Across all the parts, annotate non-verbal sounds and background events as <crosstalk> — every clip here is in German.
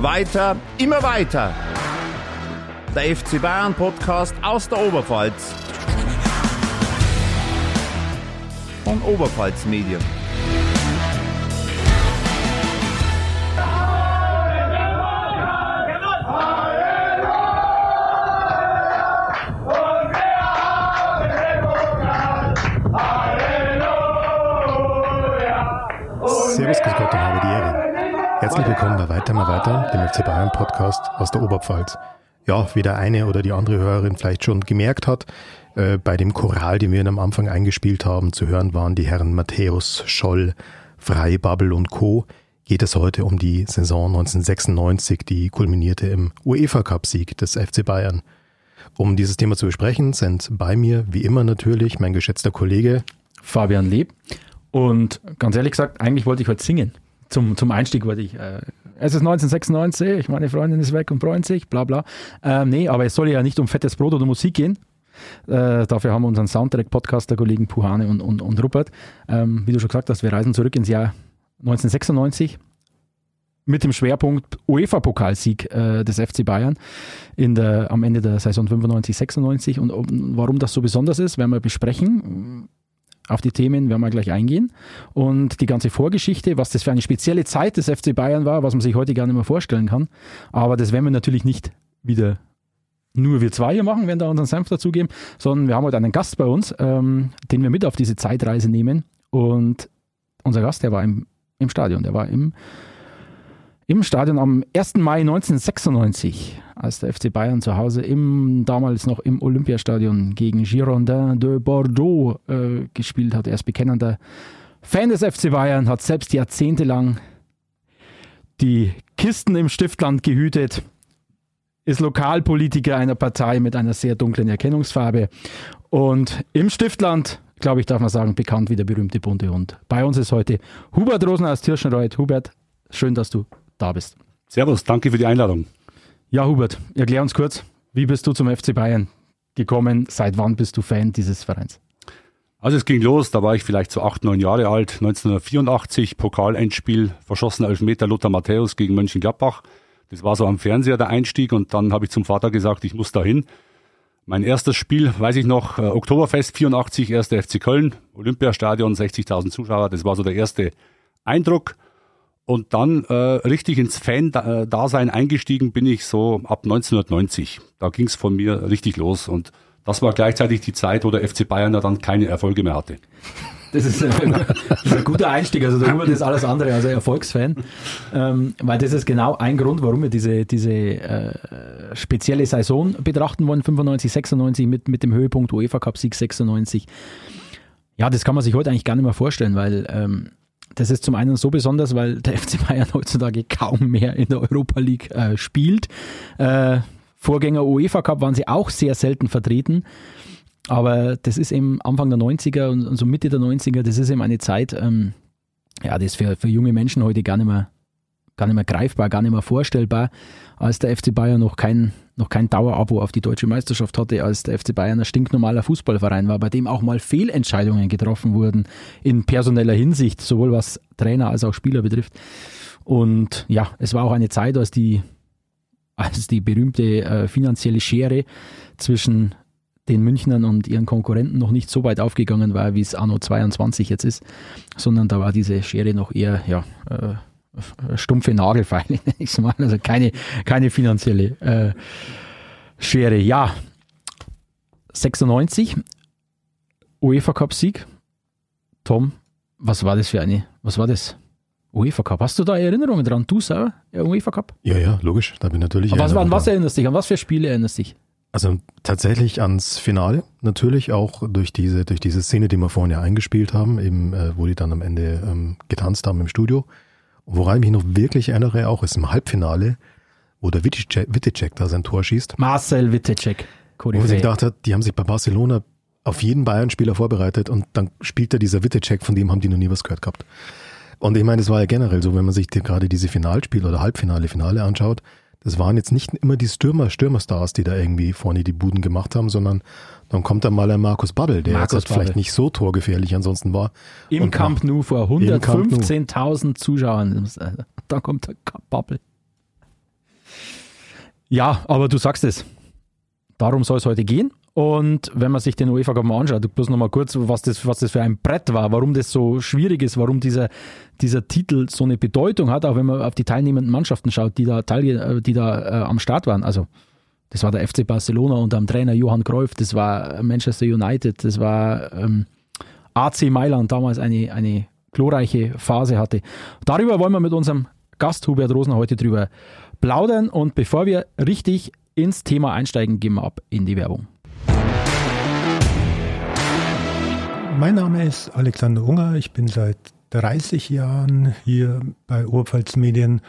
Weiter, immer weiter. Der FC Bayern Podcast aus der Oberpfalz. Von Oberpfalz Medien. Herzlich willkommen bei Weiter mal weiter, dem FC Bayern Podcast aus der Oberpfalz. Ja, wie der eine oder die andere Hörerin vielleicht schon gemerkt hat, äh, bei dem Choral, den wir am Anfang eingespielt haben, zu hören waren die Herren Matthäus, Scholl, Frei, Babbel und Co. geht es heute um die Saison 1996, die kulminierte im UEFA-Cup-Sieg des FC Bayern. Um dieses Thema zu besprechen, sind bei mir, wie immer natürlich, mein geschätzter Kollege Fabian Leb. Und ganz ehrlich gesagt, eigentlich wollte ich heute singen. Zum, zum Einstieg wollte ich. Äh, es ist 1996, meine Freundin ist weg und freut sich, bla bla. Ähm, nee, aber es soll ja nicht um fettes Brot oder Musik gehen. Äh, dafür haben wir unseren Soundtrack-Podcast der Kollegen Puhane und, und, und Rupert. Ähm, wie du schon gesagt hast, wir reisen zurück ins Jahr 1996 mit dem Schwerpunkt UEFA-Pokalsieg äh, des FC Bayern in der, am Ende der Saison 95-96. Und, und warum das so besonders ist, werden wir besprechen. Auf die Themen werden wir gleich eingehen. Und die ganze Vorgeschichte, was das für eine spezielle Zeit des FC Bayern war, was man sich heute gar nicht mehr vorstellen kann. Aber das werden wir natürlich nicht wieder nur wir zwei hier machen, werden da unseren Senf dazugeben, sondern wir haben heute einen Gast bei uns, ähm, den wir mit auf diese Zeitreise nehmen. Und unser Gast, der war im, im Stadion, der war im im Stadion am 1. Mai 1996, als der FC Bayern zu Hause im damals noch im Olympiastadion gegen Girondin de Bordeaux äh, gespielt hat. Er ist bekennender Fan des FC Bayern, hat selbst jahrzehntelang die Kisten im Stiftland gehütet, ist Lokalpolitiker einer Partei mit einer sehr dunklen Erkennungsfarbe und im Stiftland glaube ich, darf man sagen, bekannt wie der berühmte bunte Hund. Bei uns ist heute Hubert Rosen aus Tirschenreuth. Hubert, schön, dass du da bist. Servus, danke für die Einladung. Ja, Hubert, erklär uns kurz, wie bist du zum FC Bayern gekommen? Seit wann bist du Fan dieses Vereins? Also es ging los, da war ich vielleicht so acht, neun Jahre alt, 1984, Pokalendspiel, verschossener Elfmeter Lothar Matthäus gegen Mönchengladbach. Das war so am Fernseher der Einstieg und dann habe ich zum Vater gesagt, ich muss dahin. Mein erstes Spiel, weiß ich noch, äh, Oktoberfest 84, erster FC Köln, Olympiastadion, 60.000 Zuschauer, das war so der erste Eindruck. Und dann äh, richtig ins Fan-Dasein eingestiegen bin ich so ab 1990. Da ging es von mir richtig los. Und das war gleichzeitig die Zeit, wo der FC Bayern dann keine Erfolge mehr hatte. Das ist ein, das ist ein guter Einstieg. Also der Hubert ist alles andere als ein Erfolgsfan. Ähm, weil das ist genau ein Grund, warum wir diese, diese äh, spezielle Saison betrachten wollen, 95, 96 mit, mit dem Höhepunkt UEFA Cup Sieg 96. Ja, das kann man sich heute eigentlich gar nicht mehr vorstellen, weil ähm, das ist zum einen so besonders, weil der <laughs> FC Bayern heutzutage kaum mehr in der Europa League äh, spielt. Äh, Vorgänger UEFA Cup waren sie auch sehr selten vertreten. Aber das ist eben Anfang der 90er und, so Mitte der 90er, das ist eben eine Zeit, ähm, ja, das ist für, für junge Menschen heute gar nicht mehr gar nicht mehr greifbar, gar nicht mehr vorstellbar, als der FC Bayern noch kein, noch kein Dauerabo auf die deutsche Meisterschaft hatte, als der FC Bayern ein stinknormaler Fußballverein war, bei dem auch mal Fehlentscheidungen getroffen wurden in personeller Hinsicht, sowohl was Trainer als auch Spieler betrifft. Und ja, es war auch eine Zeit, als die, als die berühmte äh, finanzielle Schere zwischen den Münchnern und ihren Konkurrenten noch nicht so weit aufgegangen war, wie es Anno 22 jetzt ist, sondern da war diese Schere noch eher ja, äh, <laughs> stumpfe Nagelfeile, <laughs> nenne ich es mal. Also keine, keine finanzielle äh, Schere. Ja, 96, UEFA Cup Sieg. Tom, was war das für eine, was war das? UEFA Cup. Hast du da Erinnerungen dran? Du selber? UEFA Cup? Ja, ja, logisch. Da bin ich natürlich. Aber was, an was erinnerst du dich? An was für Spiele erinnerst du dich? Also tatsächlich ans Finale, natürlich auch durch diese, durch diese Szene, die wir vorhin ja eingespielt haben, eben, äh, wo die dann am Ende ähm, getanzt haben im Studio. Woran ich mich noch wirklich erinnere, auch ist im Halbfinale, wo der Wittecek da sein Tor schießt. Marcel Wittecek. Wo ich gedacht hat, die haben sich bei Barcelona auf jeden Bayern-Spieler vorbereitet und dann spielt er dieser Wittecek, von dem haben die noch nie was gehört gehabt. Und ich meine, es war ja generell so, wenn man sich die, gerade diese Finalspiele oder Halbfinale, Finale anschaut, das waren jetzt nicht immer die Stürmer, Stürmerstars, die da irgendwie vorne die Buden gemacht haben, sondern dann kommt da mal ein Markus Babbel, der Markus jetzt vielleicht nicht so torgefährlich ansonsten war. Im Camp Nou vor 115.000 Zuschauern. Da kommt der Babbel. Ja, aber du sagst es. Darum soll es heute gehen. Und wenn man sich den UEFA Cup mal anschaut, bloß nochmal kurz, was das, was das für ein Brett war, warum das so schwierig ist, warum dieser, dieser Titel so eine Bedeutung hat, auch wenn man auf die teilnehmenden Mannschaften schaut, die da, teil, die da äh, am Start waren. Also, das war der FC Barcelona unter dem Trainer Johann Cruyff, das war Manchester United, das war ähm, AC Mailand, damals eine, eine glorreiche Phase hatte. Darüber wollen wir mit unserem Gast Hubert Rosner heute drüber plaudern. Und bevor wir richtig ins Thema einsteigen, gehen wir ab in die Werbung. Mein Name ist Alexander Unger. Ich bin seit 30 Jahren hier bei Oberpfalz Medien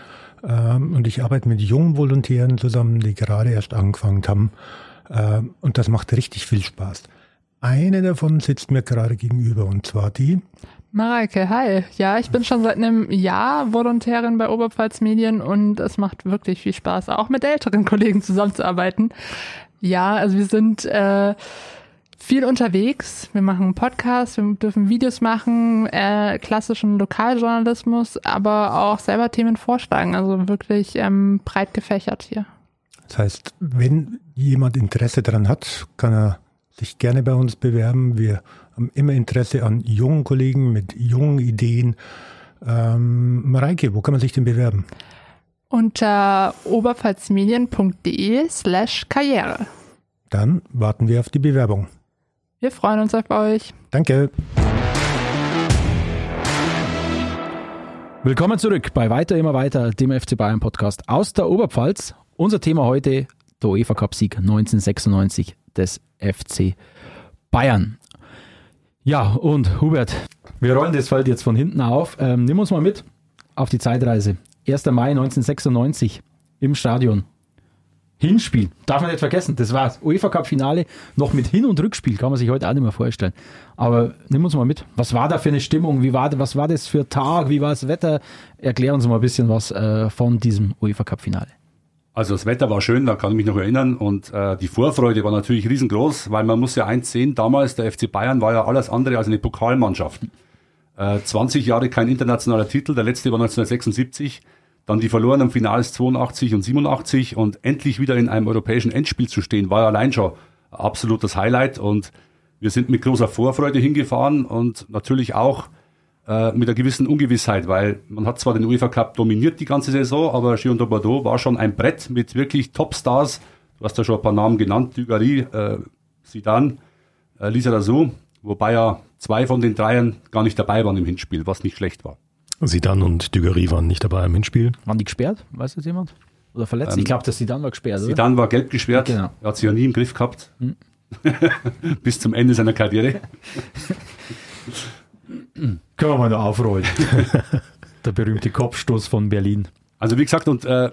ähm, und ich arbeite mit jungen Volontären zusammen, die gerade erst angefangen haben. Ähm, und das macht richtig viel Spaß. Eine davon sitzt mir gerade gegenüber und zwar die. Mareike, hi. Ja, ich bin schon seit einem Jahr Volontärin bei Oberpfalz Medien und es macht wirklich viel Spaß, auch mit älteren Kollegen zusammenzuarbeiten. Ja, also wir sind äh, viel unterwegs. Wir machen Podcasts, wir dürfen Videos machen, äh, klassischen Lokaljournalismus, aber auch selber Themen vorschlagen. Also wirklich ähm, breit gefächert hier. Das heißt, wenn jemand Interesse daran hat, kann er sich gerne bei uns bewerben. Wir haben immer Interesse an jungen Kollegen mit jungen Ideen. Ähm, Mareike, wo kann man sich denn bewerben? Unter oberpfalzmedien.de slash Karriere. Dann warten wir auf die Bewerbung. Wir freuen uns auf euch. Danke. Willkommen zurück bei Weiter immer weiter, dem FC Bayern Podcast aus der Oberpfalz. Unser Thema heute der UEFA Cup Sieg 1996 des FC Bayern. Ja, und Hubert, wir rollen das Feld jetzt von hinten auf. Ähm, nimm uns mal mit auf die Zeitreise. 1. Mai 1996 im Stadion. Hinspiel, darf man nicht vergessen, das war's. UEFA Cup Finale noch mit Hin- und Rückspiel, kann man sich heute auch nicht mehr vorstellen. Aber nimm uns mal mit. Was war da für eine Stimmung? Wie war, was war das für Tag? Wie war das Wetter? Erklär uns mal ein bisschen was äh, von diesem UEFA Cup Finale. Also das Wetter war schön, da kann ich mich noch erinnern. Und äh, die Vorfreude war natürlich riesengroß, weil man muss ja eins sehen, damals der FC Bayern war ja alles andere als eine Pokalmannschaft. Äh, 20 Jahre kein internationaler Titel, der letzte war 1976. Dann die verlorenen Finals 82 und 87 und endlich wieder in einem europäischen Endspiel zu stehen, war ja allein schon absolutes Highlight. Und wir sind mit großer Vorfreude hingefahren und natürlich auch äh, mit einer gewissen Ungewissheit, weil man hat zwar den UEFA Cup dominiert die ganze Saison, aber Giron de Bordeaux war schon ein Brett mit wirklich Topstars. Du hast ja schon ein paar Namen genannt, Dugarry, äh, Zidane, äh, Lisa Razou, wobei ja zwei von den Dreiern gar nicht dabei waren im Hinspiel, was nicht schlecht war. Sidan und Dugarry waren nicht dabei im Hinspiel. Waren die gesperrt? Weiß das jemand? Oder verletzt? Ähm, ich glaube, dass Sidan war gesperrt. Sidan war gelb gesperrt. Genau. Er hat sich ja nie im Griff gehabt. Hm. <laughs> Bis zum Ende seiner Karriere. <laughs> Können wir mal noch aufrollen. <laughs> der berühmte Kopfstoß von Berlin. Also wie gesagt, und äh,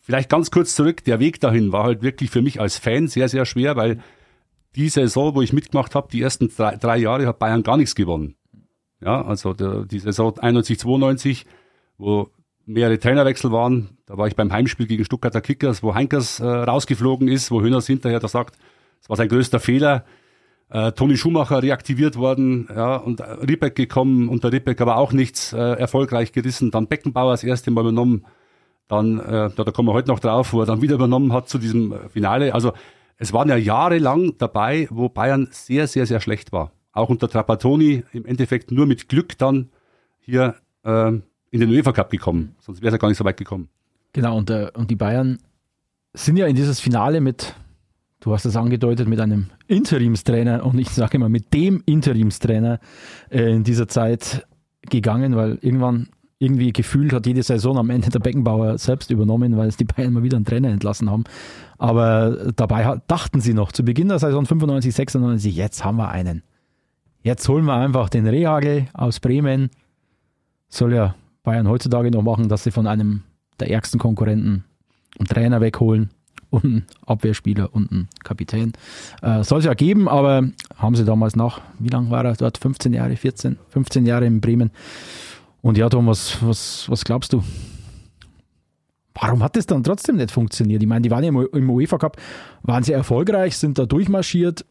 vielleicht ganz kurz zurück, der Weg dahin war halt wirklich für mich als Fan sehr, sehr schwer, weil die Saison, wo ich mitgemacht habe, die ersten drei, drei Jahre hat Bayern gar nichts gewonnen. Ja, also der, die Saison 91, 92, wo mehrere Trainerwechsel waren. Da war ich beim Heimspiel gegen Stuttgarter Kickers, wo Heinkers äh, rausgeflogen ist, wo Höhners hinterher da sagt, es war sein größter Fehler. Äh, Toni Schumacher reaktiviert worden, ja, und Riebeck gekommen, unter Riebeck aber auch nichts äh, erfolgreich gerissen. Dann Beckenbauer das erste Mal übernommen. Dann, äh, da, da kommen wir heute noch drauf, wo er dann wieder übernommen hat zu diesem äh, Finale. Also es waren ja jahrelang dabei, wo Bayern sehr, sehr, sehr schlecht war auch unter Trapattoni im Endeffekt nur mit Glück dann hier äh, in den UEFA Cup gekommen. Sonst wäre er gar nicht so weit gekommen. Genau, und, äh, und die Bayern sind ja in dieses Finale mit, du hast es angedeutet, mit einem Interimstrainer und ich sage immer mit dem Interimstrainer äh, in dieser Zeit gegangen, weil irgendwann irgendwie gefühlt hat jede Saison am Ende der Beckenbauer selbst übernommen, weil es die Bayern mal wieder einen Trainer entlassen haben. Aber dabei dachten sie noch zu Beginn der Saison 95, 96, jetzt haben wir einen. Jetzt holen wir einfach den Rehagel aus Bremen. Soll ja Bayern heutzutage noch machen, dass sie von einem der ärgsten Konkurrenten einen Trainer wegholen und einen Abwehrspieler und einen Kapitän. Äh, soll es ja geben, aber haben sie damals nach, wie lange war er dort? 15 Jahre, 14, 15 Jahre in Bremen. Und ja, Thomas, was, was glaubst du? Warum hat das dann trotzdem nicht funktioniert? Ich meine, die waren ja im UEFA Cup, waren sie erfolgreich, sind da durchmarschiert.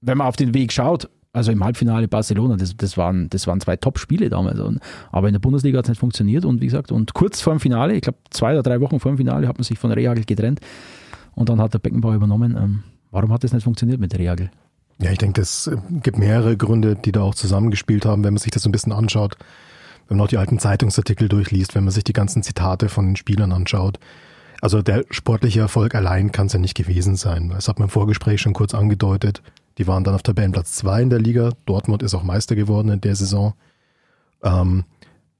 Wenn man auf den Weg schaut, Also im Halbfinale Barcelona, das, das, waren, das waren zwei Top-Spiele damals. Aber in der Bundesliga hat es nicht funktioniert. Und wie gesagt, und kurz vor dem Finale, ich glaube zwei oder drei Wochen vor dem Finale, hat man sich von Rehagel getrennt. Und dann hat der Beckenbauer übernommen. Ähm, warum hat das nicht funktioniert mit Rehagel? Ja, ich denke, es gibt mehrere Gründe, die da auch zusammengespielt haben, wenn man sich das so ein bisschen anschaut. Wenn man auch die alten Zeitungsartikel durchliest, wenn man sich die ganzen Zitate von den Spielern anschaut. Also der sportliche Erfolg allein kann es ja nicht gewesen sein. Das hat man im Vorgespräch schon kurz angedeutet. Die waren dann auf Tabellenplatz 2 in der Liga. Dortmund ist auch Meister geworden in der Saison. Ähm,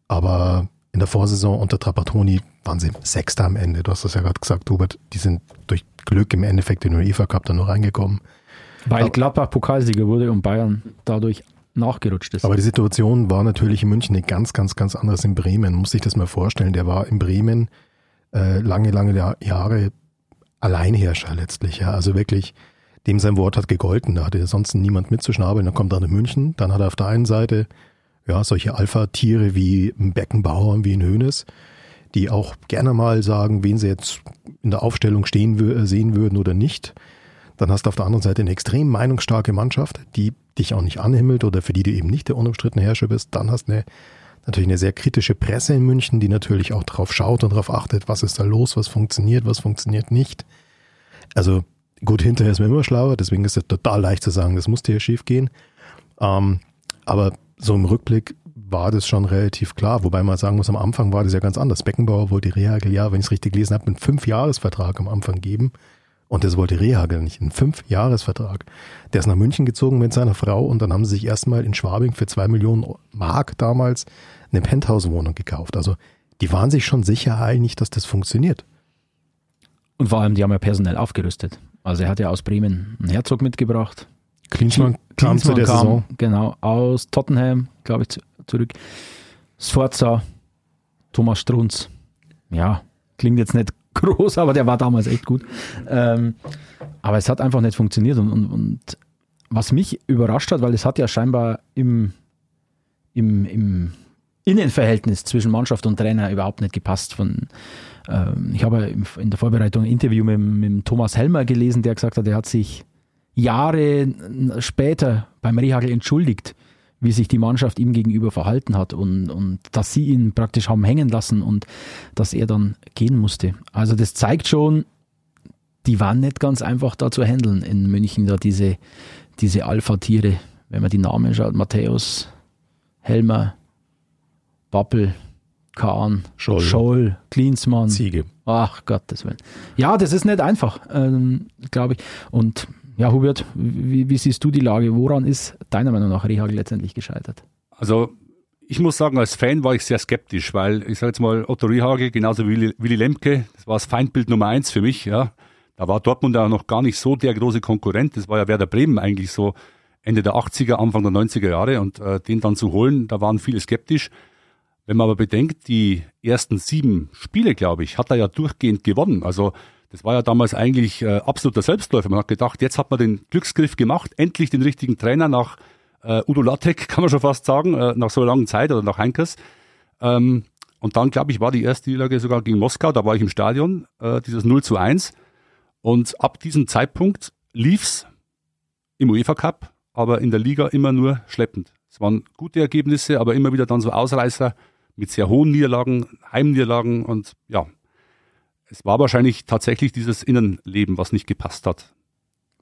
aber in der Vorsaison unter Trapattoni waren sie Sechster am Ende. Du hast das ja gerade gesagt, Hubert. Die sind durch Glück im Endeffekt in den UEFA Cup dann noch reingekommen. Weil Gladbach Pokalsieger wurde und Bayern dadurch nachgerutscht ist. Aber die Situation war natürlich in München eine ganz, ganz, ganz anderes in Bremen. Muss sich das mal vorstellen. Der war in Bremen äh, lange, lange Jahre Alleinherrscher letztlich. Ja, also wirklich dem sein Wort hat gegolten. Da hatte sonst niemand mitzuschnabeln. Dann kommt er nach München. Dann hat er auf der einen Seite ja solche Alpha-Tiere wie ein Beckenbauer, wie ein Hönes, die auch gerne mal sagen, wen sie jetzt in der Aufstellung stehen sehen würden oder nicht. Dann hast du auf der anderen Seite eine extrem meinungsstarke Mannschaft, die dich auch nicht anhimmelt oder für die du eben nicht der unumstrittene Herrscher bist. Dann hast du eine, natürlich eine sehr kritische Presse in München, die natürlich auch darauf schaut und darauf achtet, was ist da los, was funktioniert, was funktioniert nicht. Also Gut, hinterher ist man immer schlauer, deswegen ist es total leicht zu sagen, das musste hier schief gehen. Ähm, aber so im Rückblick war das schon relativ klar, wobei man sagen muss, am Anfang war das ja ganz anders. Beckenbauer wollte Rehagel, ja, wenn ich es richtig gelesen habe, einen Fünf-Jahres-Vertrag am Anfang geben. Und das wollte Rehagel nicht, einen Fünf-Jahres-Vertrag. Der ist nach München gezogen mit seiner Frau und dann haben sie sich erstmal in Schwabing für zwei Millionen Mark damals eine Penthouse-Wohnung gekauft. Also die waren sich schon sicher einig, dass das funktioniert. Und vor allem, die haben ja personell aufgerüstet. Also er hat ja aus Bremen einen Herzog mitgebracht. Klinsmann kam zu der kam, Saison. Genau, aus Tottenham, glaube ich, zurück. Sforza, Thomas Strunz. Ja, klingt jetzt nicht <laughs> groß, aber der war damals echt gut. Ähm, aber es hat einfach nicht funktioniert. Und, und, und, was mich überrascht hat, weil es hat ja scheinbar im, im, im Innenverhältnis zwischen Mannschaft und Trainer überhaupt nicht gepasst. Von, ähm, ich habe in der Vorbereitung ein Interview mit, mit Thomas Helmer gelesen, der gesagt hat, er hat sich Jahre später beim Rehagel entschuldigt, wie sich die Mannschaft ihm gegenüber verhalten hat und, und dass sie ihn praktisch haben hängen lassen und dass er dann gehen musste. Also das zeigt schon, die waren nicht ganz einfach da zu handeln in München, da diese, diese Alpha-Tiere, wenn man die Namen schaut, Matthäus, Helmer, Bappel, Kahn, Scholl, Scholl Klinsmann. Ziege. Ach Gottes Willen. Ja, das ist nicht einfach, ähm, glaube ich. Und ja, Hubert, wie, wie, siehst du die Lage? Woran ist deiner Meinung nach Rehagel letztendlich gescheitert? Also ich muss sagen, als Fan war ich sehr skeptisch, weil ich sage jetzt mal, Otto Rehagel, genauso wie Willi, Willi Lemke, das war das Feindbild Nummer eins für mich. Ja. Da war Dortmund ja noch gar nicht so der große Konkurrent. Das war ja Werder Bremen eigentlich so Ende der 80er, Anfang der 90er Jahre. Und äh, den dann zu holen, da waren viele skeptisch. Wenn man aber bedenkt, die ersten sieben Spiele, glaube ich, hat er ja durchgehend gewonnen. Also das war ja damals eigentlich äh, absoluter Selbstläufer. Man hat gedacht, jetzt hat man den Glücksgriff gemacht, endlich den richtigen Trainer nach äh, Udo Lattek, <laughs> kann man schon fast sagen, äh, nach so einer langen Zeit oder nach Heinkers. Ähm, und dann, glaube ich, war die erste Niederlage sogar gegen Moskau, da war ich im Stadion, äh, dieses 0 zu 1. Und ab diesem Zeitpunkt lief's im UEFA Cup, aber in der Liga immer nur schleppend. Es waren gute Ergebnisse, aber immer wieder dann so Ausreißer mit sehr hohen Niederlagen, Heimniederlagen und ja, es war wahrscheinlich tatsächlich dieses Innenleben, was nicht gepasst hat.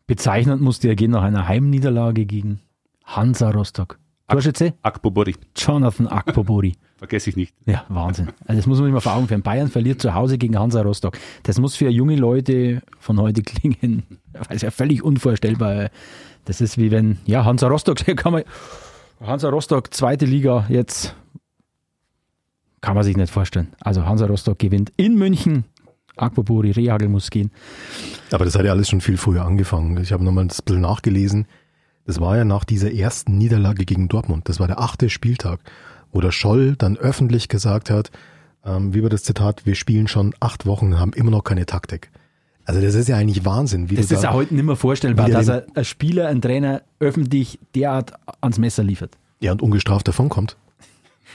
Bezeichnend musste er gehen nach einer Heimniederlage gegen Hansa Rostock. Torschütze? Akpobori. Jonathan Akpobori. <laughs> Vergesse ich nicht. Ja, Wahnsinn. Also das muss man sich mal vor Augen führen. Bayern verliert zu Hause gegen Hansa Rostock. Das muss für junge Leute von heute <laughs> klingen. Das ist ja völlig unvorstellbar. Das ist wie wenn, ja, Hansa Rostock, kann man, Hansa Rostock, zweite Liga, jetzt kann man sich nicht vorstellen. Also Hansa Rostock gewinnt in München. Akpoburi, Rehagel muss gehen. Aber das hat ja alles schon viel früher angefangen. Ich habe nochmal ein bisschen nachgelesen. Das war ja nach dieser ersten Niederlage gegen Dortmund. Das war der achte Spieltag, wo der Scholl dann öffentlich gesagt hat, ähm, wie war das Zitat, wir spielen schon acht Wochen und haben immer noch keine Taktik. Also das ist ja eigentlich Wahnsinn. Wie das ist ja heute nicht mehr vorstellbar, dass ein, ein Spieler, ein Trainer öffentlich derart ans Messer liefert. Ja, und ungestraft davonkommt.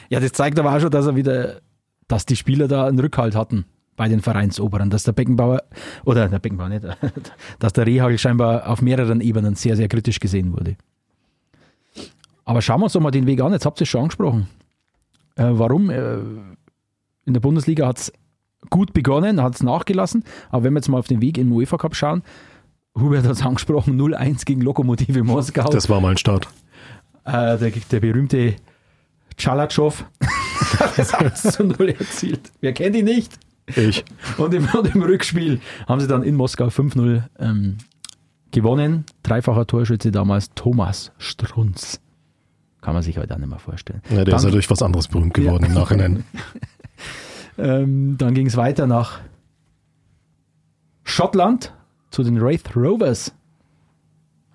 Ja, das zeigt aber auch schon, dass er wieder, dass die Spieler da einen Rückhalt hatten bei den Vereinsoberen, dass der Beckenbauer, oder der Beckenbauer nicht, <laughs> dass der Rehagel scheinbar auf mehreren Ebenen sehr, sehr kritisch gesehen wurde. Aber schauen wir uns doch mal den Weg an. Jetzt habt ihr es schon angesprochen. Äh, warum? Äh, in der Bundesliga hat es gut begonnen, hat es nachgelassen. Aber wenn wir jetzt mal auf den Weg im UEFA Cup schauen, Hubert hat es angesprochen, 0-1 gegen Lokomotive Moskau. Das war mal ein Start. Äh, der, der berühmte Chalatschow <laughs> hat das 1 zu 0 erzielt. Wer kennt ihn nicht? Ich. <laughs> Und im, und im Rückspiel haben sie dann in Moskau 5-0 ähm, gewonnen. Dreifacher Torschütze damals Thomas Strunz. Kann man sich heute auch nicht mehr vorstellen. Ja, der ist ja durch was anderes berühmt geworden Ja. im Nachhinein. <laughs> Ähm, dann ging es weiter nach Schottland zu den Wraith Rovers.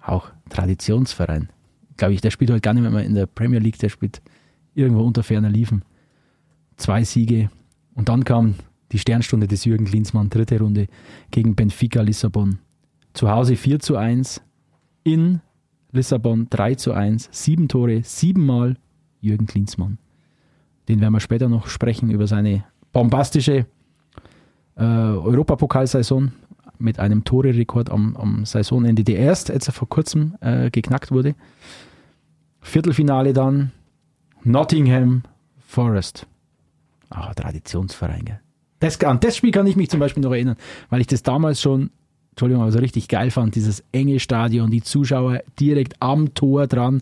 Auch Traditionsverein. Glaube ich, der spielt heute gar nicht mehr in der Premier League, der spielt irgendwo unter ferner Liefen. Zwei Siege. Und dann kam die Sternstunde des Jürgen Klinsmann, dritte Runde gegen Benfica Lissabon. Zu Hause 4 zu 1, in Lissabon 3 zu 1, sieben Tore, siebenmal Jürgen Klinsmann. Den werden wir später noch sprechen über seine bombastische äh, Europapokalsaison mit einem Tore-Rekord am, am Saisonende, der erst jetzt vor kurzem äh, geknackt wurde. Viertelfinale dann Nottingham Forest. Ah, Traditionsverein, gell? Das, an das Spiel kann ich mich zum Beispiel noch erinnern, weil ich das damals schon, Entschuldigung, aber so richtig geil fand, dieses enge Stadion, die Zuschauer direkt am Tor dran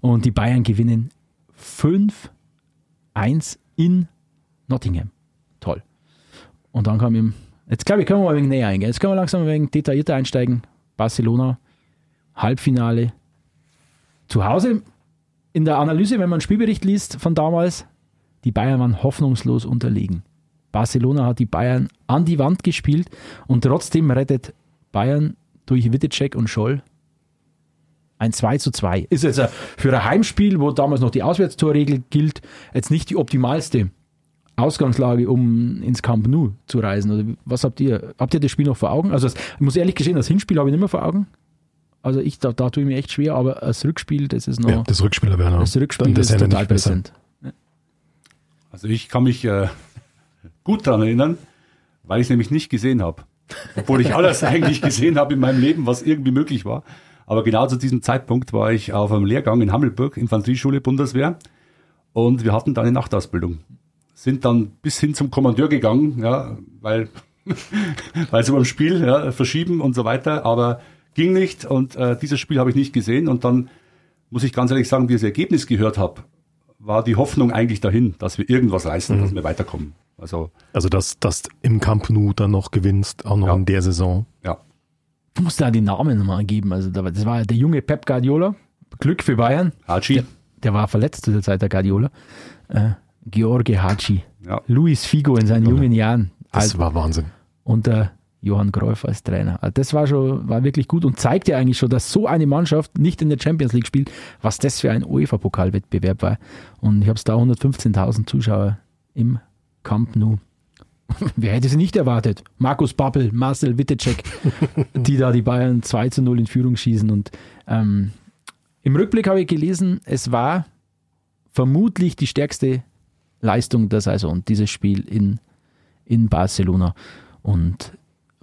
und die Bayern gewinnen 5-1 in Nottingham. Toll. Und dann kam ihm, jetzt glaube ich, können wir mal ein wenig näher eingehen. Jetzt können wir langsam ein wenig detaillierter einsteigen. Barcelona, Halbfinale. Zu Hause in der Analyse, wenn man einen Spielbericht liest von damals, die Bayern waren hoffnungslos unterlegen. Barcelona hat die Bayern an die Wand gespielt und trotzdem rettet Bayern durch Wittecek und Scholl ein 2 zu 2. Ist jetzt für ein Heimspiel, wo damals noch die Auswärtstorregel gilt, jetzt nicht die optimalste Ausgangslage, um ins Camp Nou zu reisen. Oder was habt ihr? Habt ihr das Spiel noch vor Augen? Also, das, ich muss ehrlich gestehen, das Hinspiel habe ich nicht mehr vor Augen. Also, ich, da, da tue ich mir echt schwer, aber das Rückspiel, das ist noch. Ja, das Rückspieler wäre noch. das Rückspiel das ist total nicht besser. präsent. Also ich kann mich äh, gut daran erinnern, weil ich es nämlich nicht gesehen habe. Obwohl ich alles <laughs> eigentlich gesehen habe in meinem Leben, was irgendwie möglich war. Aber genau zu diesem Zeitpunkt war ich auf einem Lehrgang in Hammelburg, Infanterieschule Bundeswehr. Und wir hatten da eine Nachtausbildung. Sind dann bis hin zum Kommandeur gegangen, ja, weil, <laughs> weil sie beim Spiel ja, verschieben und so weiter. Aber ging nicht und äh, dieses Spiel habe ich nicht gesehen. Und dann muss ich ganz ehrlich sagen, wie ich das Ergebnis gehört habe, war die Hoffnung eigentlich dahin, dass wir irgendwas reißen, dass wir weiterkommen. Also Also, dass dass im Camp Nou dann noch gewinnst, auch noch Ja. in der Saison. ja, Du musst da die Namen nochmal geben. Also, das war der junge Pep Guardiola. Glück für Bayern. Haji, Der, der war verletzt zu der Zeit, der Guardiola. Äh, George Haci. ja, Luis Figo in seinen jungen Jahren. Das Also, war Wahnsinn. unter Johann Cruyff als Trainer. Also das war schon, war wirklich gut und zeigt ja eigentlich schon, dass so eine Mannschaft nicht in der Champions League spielt, was das für ein UEFA-Pokalwettbewerb war. Und ich habe es da 115.000 Zuschauer im Camp Nou. <laughs> Wer hätte sie nicht erwartet? Markus Babbel, Marcel Wittecek, <laughs> die da die Bayern 2 zu 0 in Führung schießen. Und ähm, im Rückblick habe ich gelesen, es war vermutlich die stärkste Leistung der Saison, dieses Spiel in, in Barcelona. Und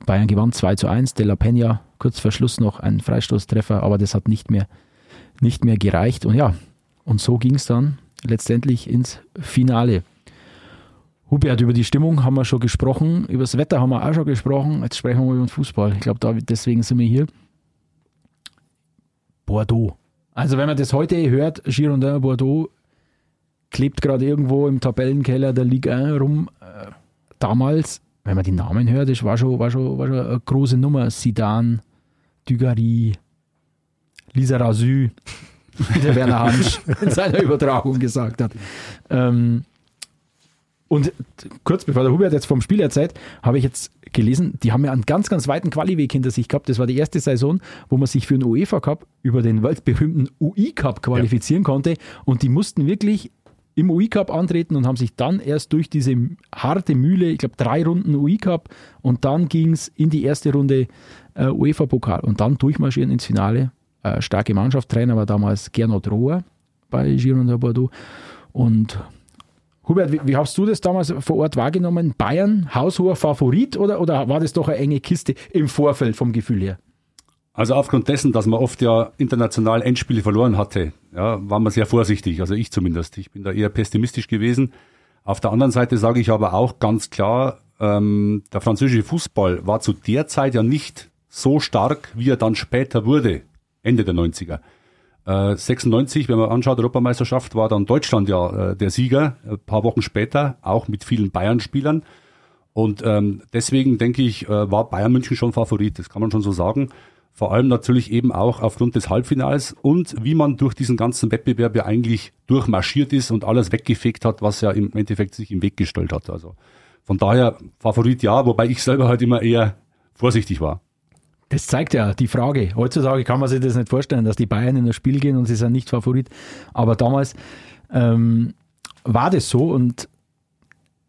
Bayern gewann 2 zu 1. De La Peña kurz vor Schluss noch ein Freistoßtreffer, aber das hat nicht mehr, nicht mehr gereicht. Und ja, und so ging es dann letztendlich ins Finale. Hubert, über die Stimmung haben wir schon gesprochen, über das Wetter haben wir auch schon gesprochen. Jetzt sprechen wir mal über den Fußball. Ich glaube, deswegen sind wir hier. Bordeaux. Also, wenn man das heute hört, Girondin Bordeaux klebt gerade irgendwo im Tabellenkeller der Ligue 1 rum. Äh, damals, wenn man die Namen hört, das war schon, war schon, war schon eine große Nummer. Sidan, Dugarry, Lisa Razü, <laughs> wie der Werner Hansch in seiner Übertragung gesagt hat. Ähm, und kurz bevor der Hubert jetzt vom Spiel erzählt, habe ich jetzt gelesen, die haben ja einen ganz, ganz weiten Qualiweg hinter sich gehabt. Das war die erste Saison, wo man sich für den UEFA Cup über den weltberühmten UI Cup qualifizieren konnte. Und die mussten wirklich im UI Cup antreten und haben sich dann erst durch diese harte Mühle, ich glaube drei Runden UI Cup und dann ging es in die erste Runde äh, UEFA Pokal und dann durchmarschieren ins Finale. Äh, starke Mannschaft, Trainer war damals Gernot Rohr bei Girondin Bordeaux und Hubert, wie, wie hast du das damals vor Ort wahrgenommen? Bayern, haushoher Favorit oder, oder war das doch eine enge Kiste im Vorfeld vom Gefühl her? Also aufgrund dessen, dass man oft ja international Endspiele verloren hatte, ja, war man sehr vorsichtig, also ich zumindest. Ich bin da eher pessimistisch gewesen. Auf der anderen Seite sage ich aber auch ganz klar, ähm, der französische Fußball war zu der Zeit ja nicht so stark, wie er dann später wurde, Ende der 90er. Äh, 96, wenn man anschaut, Europameisterschaft, war dann Deutschland ja äh, der Sieger, ein paar Wochen später, auch mit vielen Bayern-Spielern. Und ähm, deswegen denke ich, äh, war Bayern München schon Favorit, das kann man schon so sagen. Vor allem natürlich eben auch aufgrund des Halbfinals und wie man durch diesen ganzen Wettbewerb ja eigentlich durchmarschiert ist und alles weggefegt hat, was ja im Endeffekt sich im Weg gestellt hat. Also von daher Favorit ja, wobei ich selber halt immer eher vorsichtig war. Das zeigt ja die Frage. Heutzutage kann man sich das nicht vorstellen, dass die Bayern in das Spiel gehen und sie sind nicht Favorit. Aber damals ähm, war das so und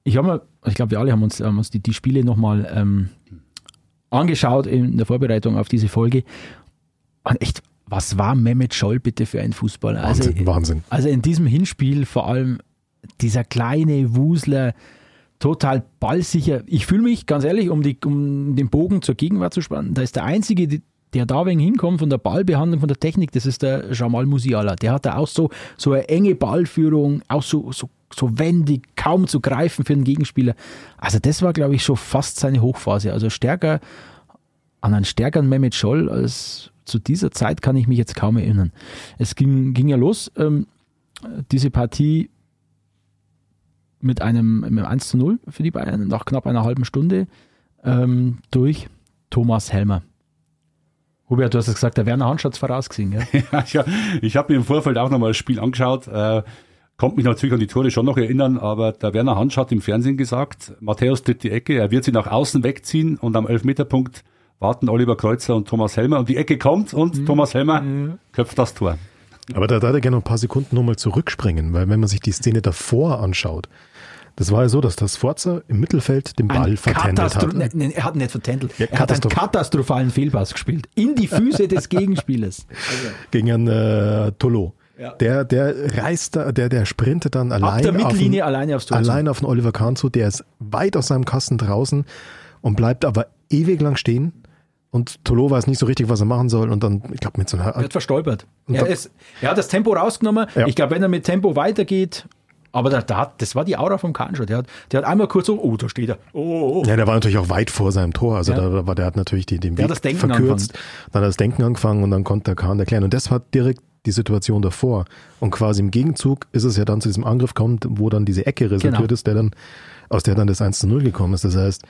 ich habe mir, ich glaube, wir alle haben uns, haben uns die, die Spiele nochmal ähm, angeschaut in der Vorbereitung auf diese Folge. Und echt, was war Mehmet Scholl bitte für ein Fußballer? Wahnsinn, also, Wahnsinn. Also in diesem Hinspiel vor allem dieser kleine Wusler, total ballsicher. Ich fühle mich, ganz ehrlich, um, die, um den Bogen zur Gegenwart zu spannen, da ist der Einzige, der da wegen hinkommt von der Ballbehandlung, von der Technik, das ist der Jamal Musiala. Der hat da auch so, so eine enge Ballführung, auch so, so, so wendig, kaum zu greifen für den Gegenspieler. Also das war, glaube ich, schon fast seine Hochphase. Also stärker, an einen stärkeren Mehmet Scholl als zu dieser Zeit kann ich mich jetzt kaum erinnern. Es ging, ging ja los, ähm, diese Partie mit einem, mit einem 1 zu 0 für die Bayern nach knapp einer halben Stunde ähm, durch Thomas Helmer. Hubert, du hast es gesagt, der Werner Hansch hat es vorausgesehen. <laughs> Ja? ja, ich, habe mir im Vorfeld auch nochmal das Spiel angeschaut. Äh, konnte mich natürlich an die Tore schon noch erinnern, aber der Werner Hansch hat im Fernsehen gesagt, Matthäus tritt die Ecke, er wird sie nach außen wegziehen und am Elfmeterpunkt warten Oliver Kreuzer und Thomas Helmer und die Ecke kommt und mhm. Thomas Helmer mhm. köpft das Tor. Aber da darf ich gerne noch ein paar Sekunden nochmal zurückspringen, weil wenn man sich die Szene davor anschaut, das war ja so, dass das Forza im Mittelfeld den Ball vertändelt hat. Ne, ne, er hat nicht vertändelt. Ja, er hat einen katastrophalen Fehlpass gespielt. In die Füße des <laughs> Gegenspielers. Also. Gegen einen äh, Tolo. Ja. Der, der reißt, der, der sprintet dann allein, der Mittellinie auf, alleine aufs Tor allein auf den Oliver Kahn zu. Der ist weit aus seinem Kasten draußen und bleibt aber ewig lang stehen. Und Tolo weiß nicht so richtig, was er machen soll. Und dann, ich glaube, mit so einer. Er wird verstolpert. Er, ist, er, hat das Tempo rausgenommen. Ja. Ich glaube, wenn er mit Tempo weitergeht, aber da, da, das war die Aura vom Kahn schon. Der hat, der hat einmal kurz so, oh, da steht er. Oh, oh, oh. Ja, der war natürlich auch weit vor seinem Tor. Also ja. da war, der hat natürlich die, den Weg verkürzt. Angefangen. Dann hat das Denken angefangen und dann konnte der Kahn erklären. Und das war direkt die Situation davor. Und quasi im Gegenzug ist es ja dann zu diesem Angriff kommt, wo dann diese Ecke resultiert genau. ist, der dann, aus der dann das 1 zu 0 gekommen ist. Das heißt,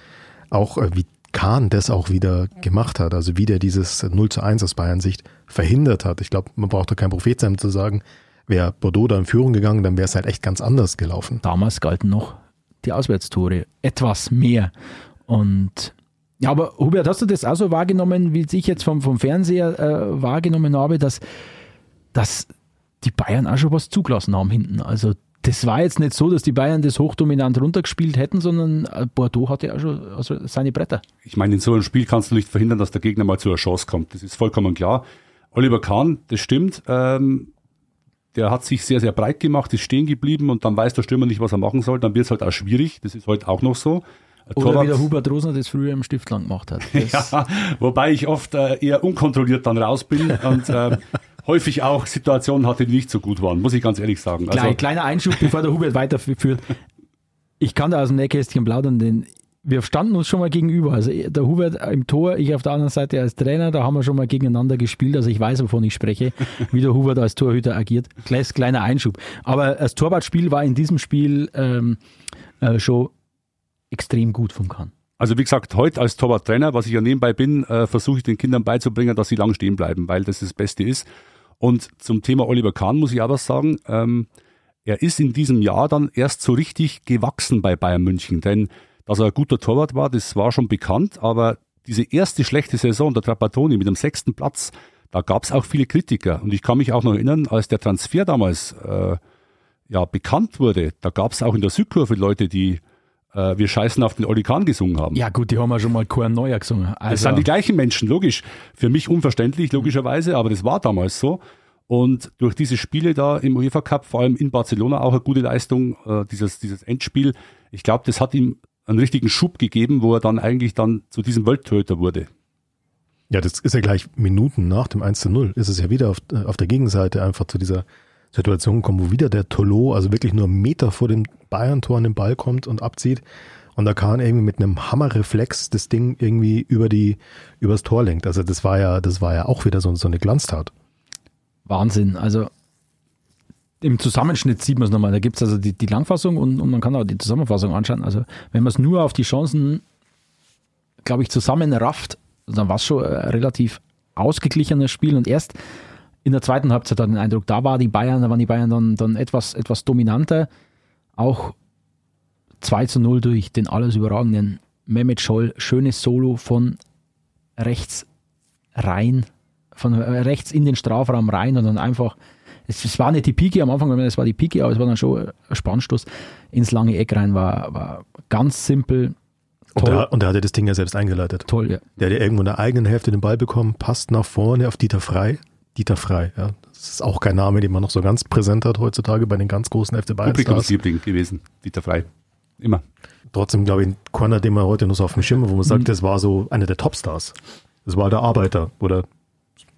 auch äh, wie Kahn das auch wieder gemacht hat, also wie der dieses 0 zu 1 aus Bayern Sicht verhindert hat. Ich glaube, man braucht da kein Prophet sein, zu sagen, wäre Bordeaux da in Führung gegangen, dann wäre es halt echt ganz anders gelaufen. Damals galten noch die Auswärtstore etwas mehr. Und ja, aber Hubert, hast du das auch so wahrgenommen, wie ich jetzt vom, vom Fernseher äh, wahrgenommen habe, dass, dass die Bayern auch schon was zugelassen haben hinten? Also das war jetzt nicht so, dass die Bayern das hochdominant runtergespielt hätten, sondern äh, Bordeaux hatte ja schon also seine Bretter. Ich meine, in so einem Spiel kannst du nicht verhindern, dass der Gegner mal zu einer Chance kommt. Das ist vollkommen klar. Oliver Kahn, das stimmt. Ähm, der hat sich sehr, sehr breit gemacht, ist stehen geblieben und dann weiß der Stürmer nicht, was er machen soll. Dann wird es halt auch schwierig. Das ist heute auch noch so. Oder Torwart, wie der Hubert Rosner das früher im Stiftland gemacht hat. <laughs> ja, wobei ich oft äh, eher unkontrolliert dann raus bin und äh, <laughs> häufig auch Situationen hatte, die nicht so gut waren, muss ich ganz ehrlich sagen. Also, kleiner Einschub, bevor der Hubert weiterführt. Ich kann da aus dem Nähkästchen plaudern, denn wir standen uns schon mal gegenüber. Also der Hubert im Tor, ich auf der anderen Seite als Trainer, da haben wir schon mal gegeneinander gespielt. Also ich weiß, wovon ich spreche, <laughs> wie der Hubert als Torhüter agiert. Kleiner Einschub. Aber das Torwartspiel war in diesem Spiel ähm, äh, schon extrem gut vom Kahn. Also wie gesagt, heute als Torwarttrainer, was ich ja nebenbei bin, äh, versuche ich den Kindern beizubringen, dass sie lang stehen bleiben, weil das das Beste ist. Und zum Thema Oliver Kahn muss ich auch was sagen. Ähm, er ist in diesem Jahr dann erst so richtig gewachsen bei Bayern München, denn dass er ein guter Torwart war, das war schon bekannt, aber diese erste schlechte Saison der Trapattoni mit dem sechsten Platz, da gab es auch viele Kritiker. Und ich kann mich auch noch erinnern, als der Transfer damals äh, ja bekannt wurde, da gab es auch in der Südkurve Leute, die äh, wir scheißen auf den Kahn gesungen haben. Ja gut, die haben ja schon mal Korn Neuer gesungen. Also. Das sind die gleichen Menschen, logisch. Für mich unverständlich, logischerweise, aber das war damals so. Und durch diese Spiele da im UEFA Cup, vor allem in Barcelona, auch eine gute Leistung, äh, dieses, dieses Endspiel, ich glaube, das hat ihm einen richtigen Schub gegeben, wo er dann eigentlich dann zu diesem Welttöter wurde. Ja, das ist ja gleich Minuten nach dem 1 zu 0, ist es ja wieder auf, auf der Gegenseite einfach zu dieser Situation gekommen, wo wieder der Tolo, also wirklich nur einen Meter vor dem Bayern-Tor an den Ball kommt und abzieht. Und da kann irgendwie mit einem Hammerreflex das Ding irgendwie über die, übers Tor lenkt. Also das war ja, das war ja auch wieder so, so eine Glanztat. Wahnsinn. Also im Zusammenschnitt sieht man es nochmal. Da gibt es also die, die Langfassung und, und man kann auch die Zusammenfassung anschauen. Also wenn man es nur auf die Chancen, glaube ich, zusammenrafft, dann war es schon ein relativ ausgeglichenes Spiel und erst in der zweiten Halbzeit hat den Eindruck, da war die Bayern, da waren die Bayern dann, dann etwas, etwas dominanter. Auch 2 zu 0 durch den alles überragenden Mehmet Scholl. Schönes Solo von rechts rein, von rechts in den Strafraum rein und dann einfach, es, es war nicht die Pike am Anfang, es war die Pike, aber es war dann schon ein Spannstoß ins lange Eck rein, war, war ganz simpel. Und er, und er hatte das Ding ja selbst eingeleitet. toll, ja. Der hat ja irgendwo in der eigenen Hälfte den Ball bekommen, passt nach vorne auf Dieter Frei. Dieter Frei, ja. Das ist auch kein Name, den man noch so ganz präsent hat heutzutage bei den ganz großen FC Bayern. Publikumsliebling gewesen, Dieter Frei. Immer. Trotzdem, glaube ich, ein Corner, den man heute noch so auf dem Schirm hat, wo man sagt, Mhm. das war so einer der Topstars. Das war der Arbeiter, oder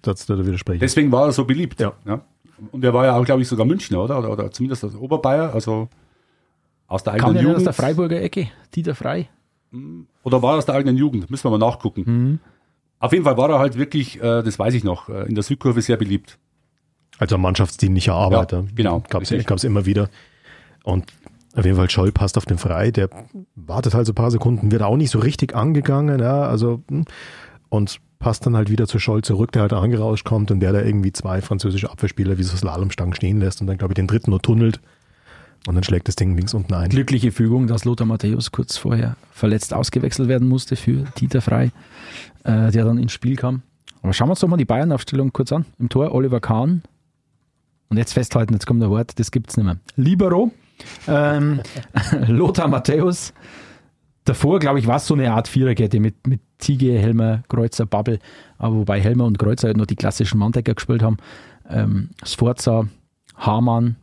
das da widerspreche ich. Deswegen war er so beliebt. Ja. Und er war ja auch, glaube ich, sogar Münchner, oder? Oder, oder zumindest aus Oberbayer, also aus der Kam eigenen der nicht aus Jugend. der Freiburger Ecke? Dieter Frei? Oder war er aus der eigenen Jugend? Müssen wir mal nachgucken. Mhm. Auf jeden Fall war er halt wirklich, äh, das weiß ich noch, äh, in der Südkurve sehr beliebt. Also ein mannschaftsdienlicher Arbeiter. Ja, genau, Gab es immer wieder. Und auf jeden Fall Scholl passt auf den Frei, der wartet halt so ein paar Sekunden, wird auch nicht so richtig angegangen, ja, also hm, und passt dann halt wieder zu Scholl zurück, der halt angerauscht kommt und der da irgendwie zwei französische Abwehrspieler wie so Slalomstangen stehen lässt und dann glaube ich den dritten nur tunnelt und dann schlägt das Ding links unten ein. Glückliche Fügung, dass Lothar Matthäus kurz vorher verletzt ausgewechselt werden musste für Dieter Frei, äh, der dann ins Spiel kam. Aber schauen wir uns doch mal die Bayern-Aufstellung kurz an. Im Tor Oliver Kahn. Und jetzt festhalten, jetzt kommt ein Wort, das gibt's nicht mehr. Libero, ähm, <laughs> Lothar Matthäus. Davor, glaube ich, war es so eine Art Viererkette mit, mit Ziege, Helmer, Kreuzer, Babbel. Aber wobei Helmer und Kreuzer halt noch die klassischen Manndecker gespielt haben. Ähm, Sforza, Hamann,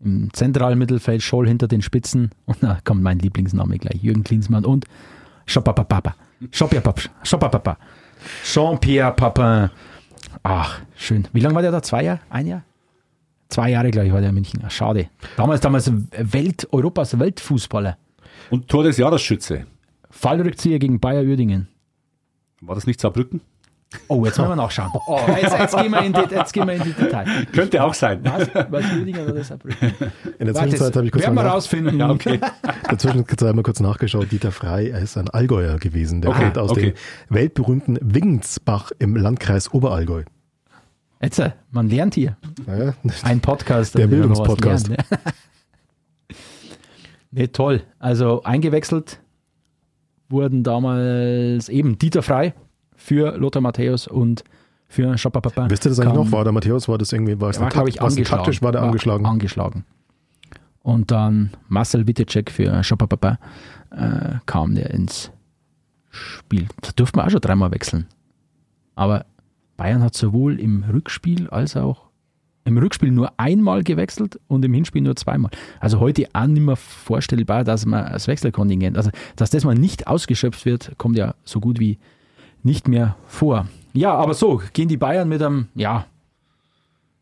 im zentralen Mittelfeld, Scholl hinter den Spitzen. <laughs> Und da kommt mein Lieblingsname gleich, Jürgen Klinsmann und Schopapapapa. Schopapapa. Jean-Pierre Papin. Ach, schön. Wie lange war der da? Zwei Jahre? Ein Jahr? Zwei Jahre, glaube ich, war der in München. Schade. Damals, damals Welt, Europas Weltfußballer. Und Tor des Jahresschütze. Fallrückzieher gegen Bayer Uerdingen. War das nicht Saarbrücken? Oh, jetzt müssen wir nachschauen. <laughs> Oh, jetzt, jetzt, gehen wir in die, jetzt gehen wir in die Detail. Könnte auch sein. Was? Was Uerdingen oder Saarbrücken? In der Zwischenzeit habe ich kurz werden wir rausfinden. Ja, okay. <laughs> In der Zwischenzeit mal kurz nachgeschaut. Dieter Frei, er ist ein Allgäuer gewesen. Der Okay, kommt aus okay. dem weltberühmten Wigensbach im Landkreis Oberallgäu. Jetzt, äh, man lernt hier. Ja, Ein Podcast. Der wir was Bildungspodcast. <laughs> ne? nee, toll. Also eingewechselt wurden damals eben Dieter Frei für Lothar Matthäus und für Schopapapa. Wisst ihr das eigentlich noch? War der Matthäus, war das irgendwie, war es war, glaube ich, war angeschlagen. taktisch, war der angeschlagen? Angeschlagen. Und dann Marcel Wittecek für Schopapapa äh, kam der ins Spiel. Da durften wir auch schon dreimal wechseln. Aber Bayern hat sowohl im Rückspiel als auch im Rückspiel nur einmal gewechselt und im Hinspiel nur zweimal. Also heute auch nicht mehr vorstellbar, dass man das Wechselkontingent, also dass das mal nicht ausgeschöpft wird, kommt ja so gut wie nicht mehr vor. Ja, aber so gehen die Bayern mit einem, ja,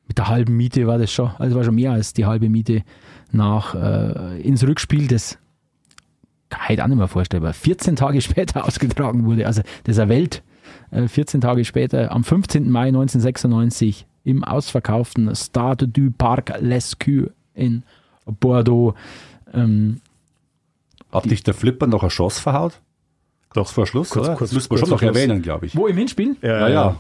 mit der halben Miete war das schon, also war schon mehr als die halbe Miete nach äh, ins Rückspiel, das ich auch nicht mehr vorstellbar. 14 Tage <laughs> später ausgetragen wurde, also das ist Welt. Äh, 14 Tage später, am 15. Mai 1996, im ausverkauften Stade du Parc Lescure in Bordeaux. Ähm, Hat dich der Flipper noch eine Chance verhaut? Doch vor Schluss, Kurz- oder? kurz- das müssen wir schon noch erwähnen, glaube ich. wo im Hinspiel? Ja, ja.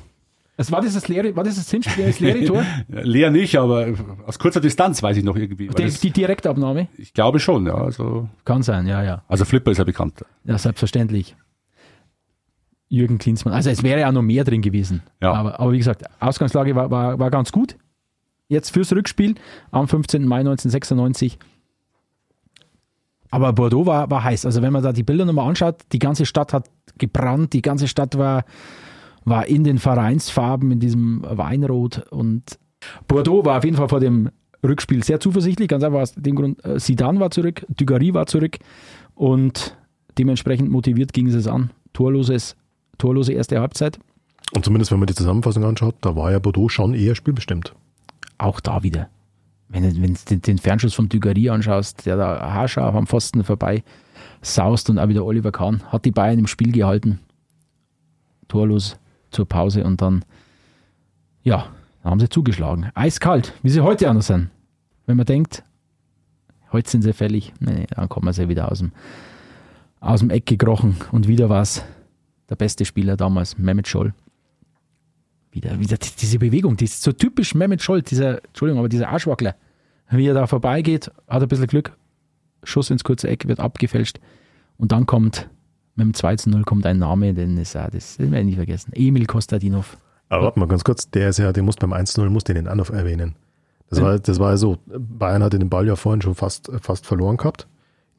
Es war dieses leere, war dieses Hinspiel, das leere Tor? <laughs> Leer nicht, aber aus kurzer Distanz weiß ich noch irgendwie. Die, das, die Direktabnahme? ich glaube schon, ja. Also, Kann sein, ja, ja. also Flipper ist ja bekannt. Ja, selbstverständlich. Jürgen Klinsmann. Also es wäre ja noch mehr drin gewesen. Ja. Aber, aber wie gesagt, Ausgangslage war, war, war ganz gut. Jetzt fürs Rückspiel am 15. Mai 1996. Aber Bordeaux war, war heiß. Also wenn man da die Bilder nochmal anschaut, die ganze Stadt hat gebrannt, die ganze Stadt war, war in den Vereinsfarben, in diesem Weinrot. Und Bordeaux war auf jeden Fall vor dem Rückspiel sehr zuversichtlich, ganz einfach aus dem Grund, äh, Zidane war zurück, Dugarry war zurück und dementsprechend motiviert ging es an. Torloses, torlose erste Halbzeit. Und zumindest, wenn man die Zusammenfassung anschaut, da war ja Bordeaux schon eher spielbestimmt. Auch da wieder. Wenn du den, den Fernschuss vom Dugarry anschaust, der da haarscharf am Pfosten vorbei saust und auch wieder Oliver Kahn, hat die Bayern im Spiel gehalten. Torlos zur Pause und dann, ja, dann haben sie zugeschlagen. Eiskalt, wie sie heute anders sind. Wenn man denkt, heute sind sie fällig, nee, dann kommen sie wieder aus dem, aus dem Eck gekrochen und wieder war es der beste Spieler damals, Mehmet Scholl. Wieder, wieder die- diese Bewegung, die ist so typisch Mehmet Scholl, dieser, Entschuldigung, aber dieser Arschwackler. Wie er da vorbeigeht, hat ein bisschen Glück, Schuss ins kurze Eck, wird abgefälscht und dann kommt mit dem 2 zu 0 kommt ein Name, den ist auch, das den werde ich nie vergessen. Emil Kostadinov. Aber warte mal ganz kurz, der ist ja, den muss beim 1-0, muss den den Anruf erwähnen. Das war, das war ja so, Bayern hatte den Ball ja vorhin schon fast, fast verloren gehabt.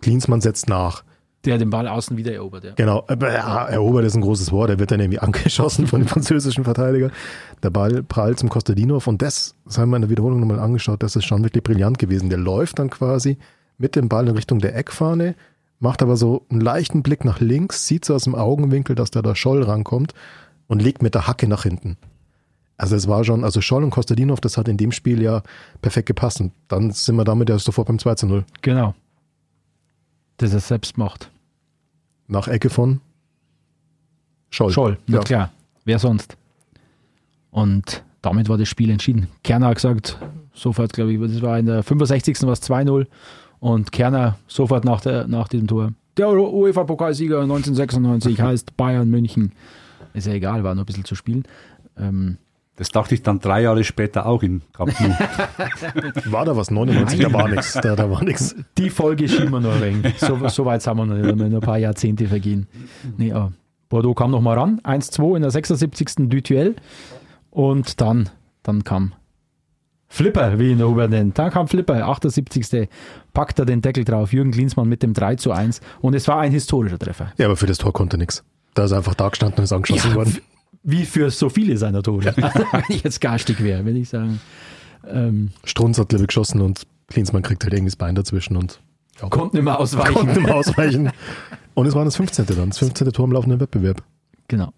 Klinsmann setzt nach. Der den Ball außen wieder erobert, ja. Genau, aber ja, erobert ist ein großes Wort, er wird dann irgendwie <laughs> angeschossen von dem französischen Verteidiger. Der Ball prallt zum Kostadinov und das, das haben wir in der Wiederholung nochmal angeschaut, das ist schon wirklich brillant gewesen. Der läuft dann quasi mit dem Ball in Richtung der Eckfahne, macht aber so einen leichten Blick nach links, sieht so aus dem Augenwinkel, dass da der Scholl rankommt und legt mit der Hacke nach hinten. Also es war schon, also Scholl und Kostadinov, das hat in dem Spiel ja perfekt gepasst. Und dann sind wir damit ja sofort beim 2 zu 0. Genau. Das er selbst macht. Nach Ecke von Scholl. Scholl, Ja. klar. Wer sonst? Und damit war das Spiel entschieden. Kerner hat gesagt, sofort, glaube ich, das war in der 65. war es 2-0 und Kerner sofort nach, der, nach diesem Tor. Der UEFA-Pokalsieger 1996 <laughs> heißt Bayern München. Ist ja egal, war nur ein bisschen zu spielen. Ähm, Das dachte ich dann drei Jahre später auch in Camp Nou. <laughs> War da was? 99? Da war nichts. Da, da war nichts. die Folge schieben wir noch ein wenig. So, so weit sind wir noch nicht, da müssen noch ein paar Jahrzehnte vergehen. Nee, aber Bordeaux kam noch mal ran, 1-2 in der 76. Dutuel und dann, dann kam Flipper, wie ihn der Hubert nennt. Dann kam Flipper, 78. packt er den Deckel drauf, Jürgen Klinsmann mit dem 3 zu 1 und es war ein historischer Treffer. Ja, aber für das Tor konnte nichts. Da ist er einfach da gestanden und ist angeschossen Ja, worden. Wie für so viele seiner Tore. wenn ich jetzt garstig wäre, würde ich sagen. Ähm, Strunz hat Lippe geschossen und Klinsmann kriegt halt irgendwie das Bein dazwischen und ja, konnte nicht mehr ausweichen. konnte ihm ausweichen. Und es war das 15. dann, das 15. Tor im laufenden Wettbewerb. Genau.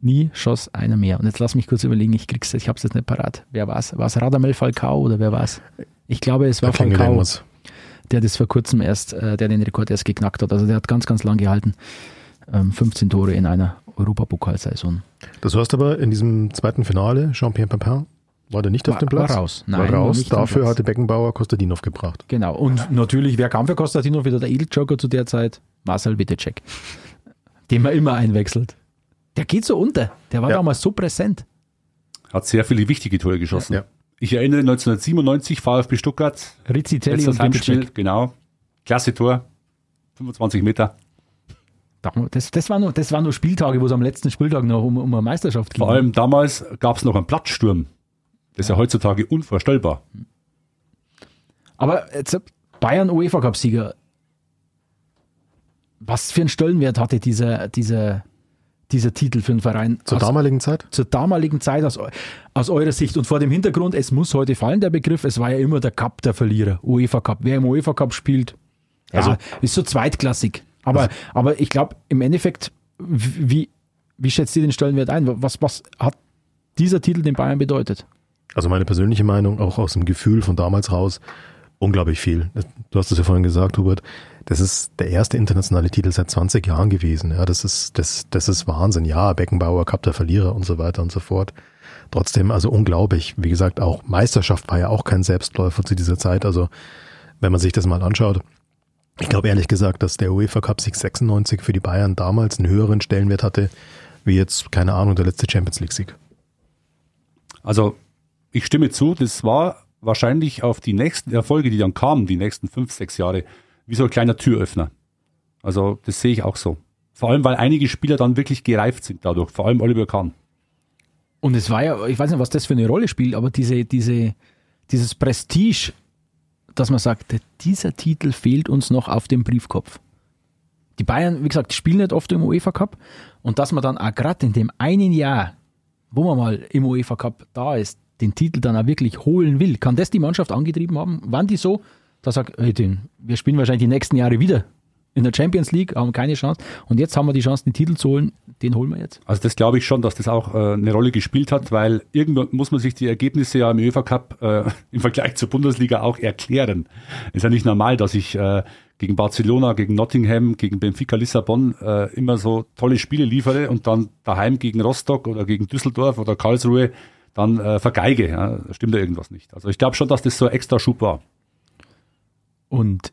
Nie schoss einer mehr. Und jetzt lass mich kurz überlegen, ich krieg's, ich hab's jetzt nicht parat. Wer war's? War es Radamel Falcao oder wer war's? Ich glaube, es war Da Falcao, der das vor kurzem erst, äh, der den Rekord erst geknackt hat. Also der hat ganz, ganz lang gehalten. Ähm, 15 Tore in einer Europapokalsaison. Das heißt aber, in diesem zweiten Finale, Jean-Pierre Papin war der nicht auf War- dem Platz. war raus. Nein, war war raus. am Dafür hatte Beckenbauer Kostadinov gebracht. Genau. Und natürlich, wer kam für Konstantinov wieder der Edeljoker zu der Zeit? Marcel Wittecek. Den man immer einwechselt. Der geht so unter. Der war Ja. damals so präsent. Hat sehr viele wichtige Tore geschossen. Ja. Ich erinnere 1997, VfB Stuttgart, Rizzitelli und Heimspiel, genau. Klasse Tor, 25 Meter. Das, das, war nur, das waren nur Spieltage, wo es am letzten Spieltag noch um, um eine Meisterschaft ging. Vor allem damals gab es noch einen Platzsturm. Das ist ja heutzutage unvorstellbar. Aber jetzt Bayern UEFA Cup Sieger. Was für einen Stellenwert hatte dieser, dieser, dieser Titel für den Verein Zur aus, damaligen Zeit? zur damaligen Zeit aus, aus eurer Sicht und vor dem Hintergrund, es muss heute fallen, der Begriff, es war ja immer der Cup der Verlierer, UEFA Cup. Wer im UEFA Cup spielt, ja, Also- ist so zweitklassig. Aber, aber ich glaube, im Endeffekt, wie, wie schätzt ihr den Stellenwert ein? Was, was hat dieser Titel den Bayern bedeutet? Also meine persönliche Meinung, auch aus dem Gefühl von damals raus, unglaublich viel. Du hast es ja vorhin gesagt, Hubert, das ist der erste internationale Titel seit 20 Jahren gewesen. Ja, das ist, das, das ist Wahnsinn. Ja, Beckenbauer, Cup der Verlierer und so weiter und so fort. Trotzdem, also unglaublich. Wie gesagt, auch Meisterschaft war ja auch kein Selbstläufer zu dieser Zeit. Also, wenn man sich das mal anschaut, ich glaube ehrlich gesagt, dass der UEFA Cup Sieg 96 für die Bayern damals einen höheren Stellenwert hatte, wie jetzt, keine Ahnung, der letzte Champions League Sieg. Also ich stimme zu, das war wahrscheinlich auf die nächsten Erfolge, die dann kamen, die nächsten fünf, sechs Jahre, wie so ein kleiner Türöffner. Also das sehe ich auch so. Vor allem, weil einige Spieler dann wirklich gereift sind dadurch, vor allem Oliver Kahn. Und es war ja, ich weiß nicht, was das für eine Rolle spielt, aber diese, diese, dieses Prestige, dass man sagt, dieser Titel fehlt uns noch auf dem Briefkopf. Die Bayern, wie gesagt, spielen nicht oft im UEFA Cup und dass man dann auch gerade in dem einen Jahr, wo man mal im UEFA Cup da ist, den Titel dann auch wirklich holen will, kann das die Mannschaft angetrieben haben? Waren die so, da sagt, hey, wir spielen wahrscheinlich die nächsten Jahre wieder in der Champions League, haben keine Chance. Und jetzt haben wir die Chance, den Titel zu holen. Den holen wir jetzt. Also das glaube ich schon, dass das auch äh, eine Rolle gespielt hat, weil irgendwann muss man sich die Ergebnisse ja im UEFA Cup äh, <laughs> im Vergleich zur Bundesliga auch erklären. Ist ja nicht normal, dass ich äh, gegen Barcelona, gegen Nottingham, gegen Benfica Lissabon äh, immer so tolle Spiele liefere und dann daheim gegen Rostock oder gegen Düsseldorf oder Karlsruhe dann äh, vergeige. Ja, stimmt da irgendwas nicht. Also ich glaube schon, dass das so ein extra Schub war. Und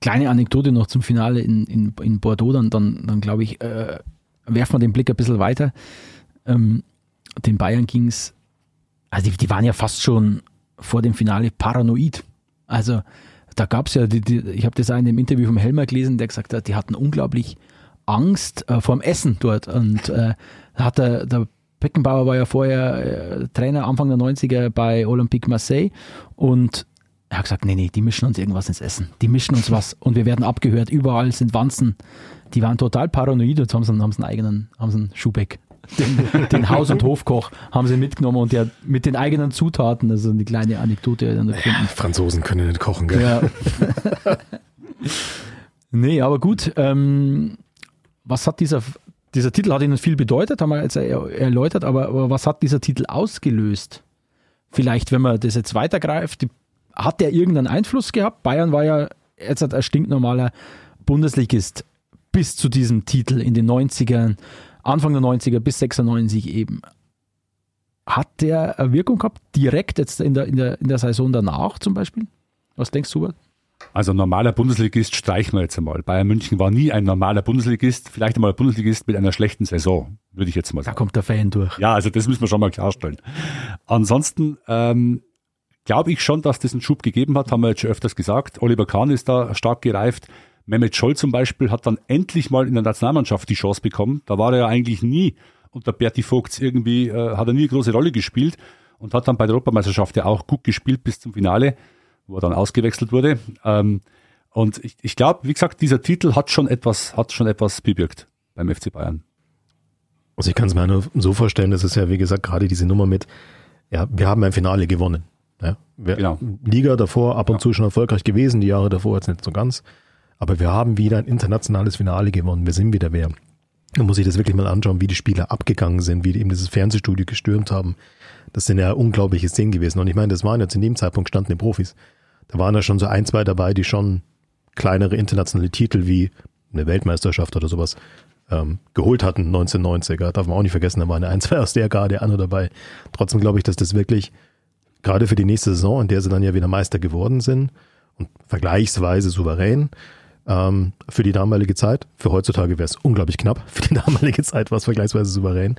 kleine Anekdote noch zum Finale in, in, in Bordeaux, dann, dann, dann glaube ich, äh, werfen wir den Blick ein bisschen weiter. Ähm, den Bayern ging es, also die, die waren ja fast schon vor dem Finale paranoid. Also da gab es ja, die, die, ich habe das auch in dem Interview vom Helmer gelesen, der gesagt hat, die hatten unglaublich Angst äh, vor dem Essen dort. Und äh, hat der, der Beckenbauer war ja vorher äh, Trainer Anfang der 90er bei Olympique Marseille und er hat gesagt, nee, nee, die mischen uns irgendwas ins Essen. Die mischen uns was und wir werden abgehört. Überall sind Wanzen. Die waren total paranoid. Jetzt haben sie, haben sie einen eigenen, haben sie einen Schubeck. Den, den Haus- und Hofkoch haben sie mitgenommen und der mit den eigenen Zutaten, also eine kleine Anekdote. Dann ja, Franzosen können nicht kochen, gell? Ja. nee, aber gut. Ähm, was hat dieser, dieser Titel hat Ihnen viel bedeutet, haben wir jetzt erläutert, aber, aber was hat dieser Titel ausgelöst? Vielleicht, wenn man das jetzt weitergreift, die hat der irgendeinen Einfluss gehabt? Bayern war ja jetzt ein stinknormaler Bundesligist bis zu diesem Titel in den 90ern, Anfang der 90er bis 96 eben. Hat der eine Wirkung gehabt, direkt jetzt in der, in der, in der Saison danach zum Beispiel? Was denkst du? Also normaler Bundesligist streichen wir jetzt einmal. Bayern München war nie ein normaler Bundesligist, vielleicht einmal ein Bundesligist mit einer schlechten Saison, würde ich jetzt mal sagen. Da kommt der Fan durch. Ja, also das müssen wir schon mal klarstellen. Ansonsten ähm, glaube ich schon, dass das einen Schub gegeben hat, haben wir jetzt schon öfters gesagt. Oliver Kahn ist da stark gereift. Mehmet Scholl zum Beispiel hat dann endlich mal in der Nationalmannschaft die Chance bekommen. Da war er ja eigentlich nie unter Berti Vogts irgendwie, äh, hat er nie eine große Rolle gespielt und hat dann bei der Europameisterschaft ja auch gut gespielt bis zum Finale, wo er dann ausgewechselt wurde. Ähm, und ich, ich glaube, wie gesagt, dieser Titel hat schon etwas, hat schon etwas bewirkt beim FC Bayern. Also ich kann es mir nur so vorstellen, das ist ja, wie gesagt, gerade diese Nummer mit, ja, wir haben ein Finale gewonnen. Ja, wir, genau. Liga davor ab und ja. zu schon erfolgreich gewesen, die Jahre davor jetzt nicht so ganz. Aber wir haben wieder ein internationales Finale gewonnen. Wir sind wieder wer. Da muss ich das wirklich mal anschauen, wie die Spieler abgegangen sind, wie die eben dieses Fernsehstudio gestürmt haben. Das sind ja unglaubliche Szenen gewesen. Und ich meine, das waren jetzt in dem Zeitpunkt standen die Profis. Da waren ja schon so ein, zwei dabei, die schon kleinere internationale Titel wie eine Weltmeisterschaft oder sowas ähm, geholt hatten, 1990er. Darf man auch nicht vergessen, da waren ein, zwei aus der Garde, andere dabei. Trotzdem glaube ich, dass das wirklich gerade für die nächste Saison, in der sie dann ja wieder Meister geworden sind und vergleichsweise souverän ähm, für die damalige Zeit. Für heutzutage wäre es unglaublich knapp. Für die damalige Zeit war es vergleichsweise souverän.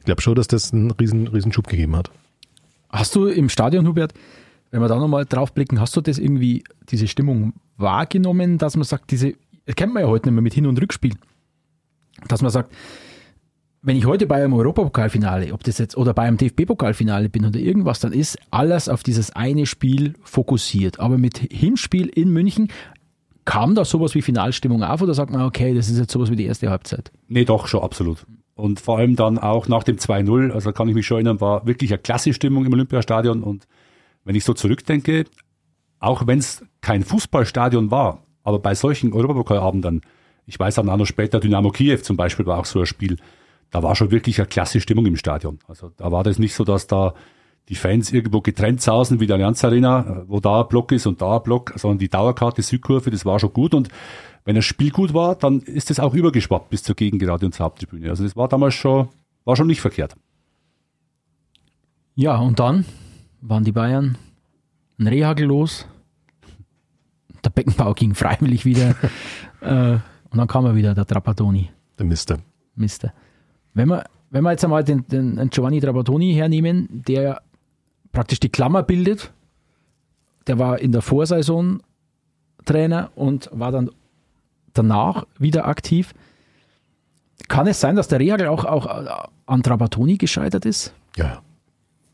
Ich glaube schon, dass das einen riesen, riesen Schub gegeben hat. Hast du im Stadion, Hubert, wenn wir da nochmal drauf blicken, hast du das irgendwie, diese Stimmung wahrgenommen, dass man sagt, diese, das kennt man ja heute nicht mehr mit Hin- und Rückspiel, dass man sagt, wenn ich heute bei einem Europapokalfinale, ob das jetzt oder bei einem DFB-Pokalfinale bin oder irgendwas, dann ist alles auf dieses eine Spiel fokussiert. Aber mit Hinspiel in München kam da sowas wie Finalstimmung auf oder sagt man, okay, das ist jetzt sowas wie die erste Halbzeit? Nee, doch, schon absolut. Und vor allem dann auch nach dem 2-0, also kann ich mich schon erinnern, war wirklich eine klasse Stimmung im Olympiastadion. Und wenn ich so zurückdenke, auch wenn es kein Fußballstadion war, aber bei solchen Europapokalabenden, ich weiß dann auch noch später, Dynamo Kiew zum Beispiel war auch so ein Spiel, da war schon wirklich eine klasse Stimmung im Stadion. Also da war das nicht so, dass da die Fans irgendwo getrennt sausen wie der Allianz Arena, wo da ein Block ist und da ein Block, sondern die Dauerkarte Südkurve, das war schon gut und wenn das Spiel gut war, dann ist das auch übergeschwappt bis zur Gegengerade und zur Haupttribüne. Also das war damals schon, war schon nicht verkehrt. Ja, und dann waren die Bayern ein Rehagel los. Der Beckenbau ging freiwillig wieder. <laughs> äh, und dann kam er wieder, der Trapattoni. Der Mister. Mister. Wenn wir, wenn wir jetzt einmal den, den Giovanni Trapattoni hernehmen, der praktisch die Klammer bildet, der war in der Vorsaison Trainer und war dann danach wieder aktiv. Kann es sein, dass der Rehagel auch, auch an Trapattoni gescheitert ist? Ja,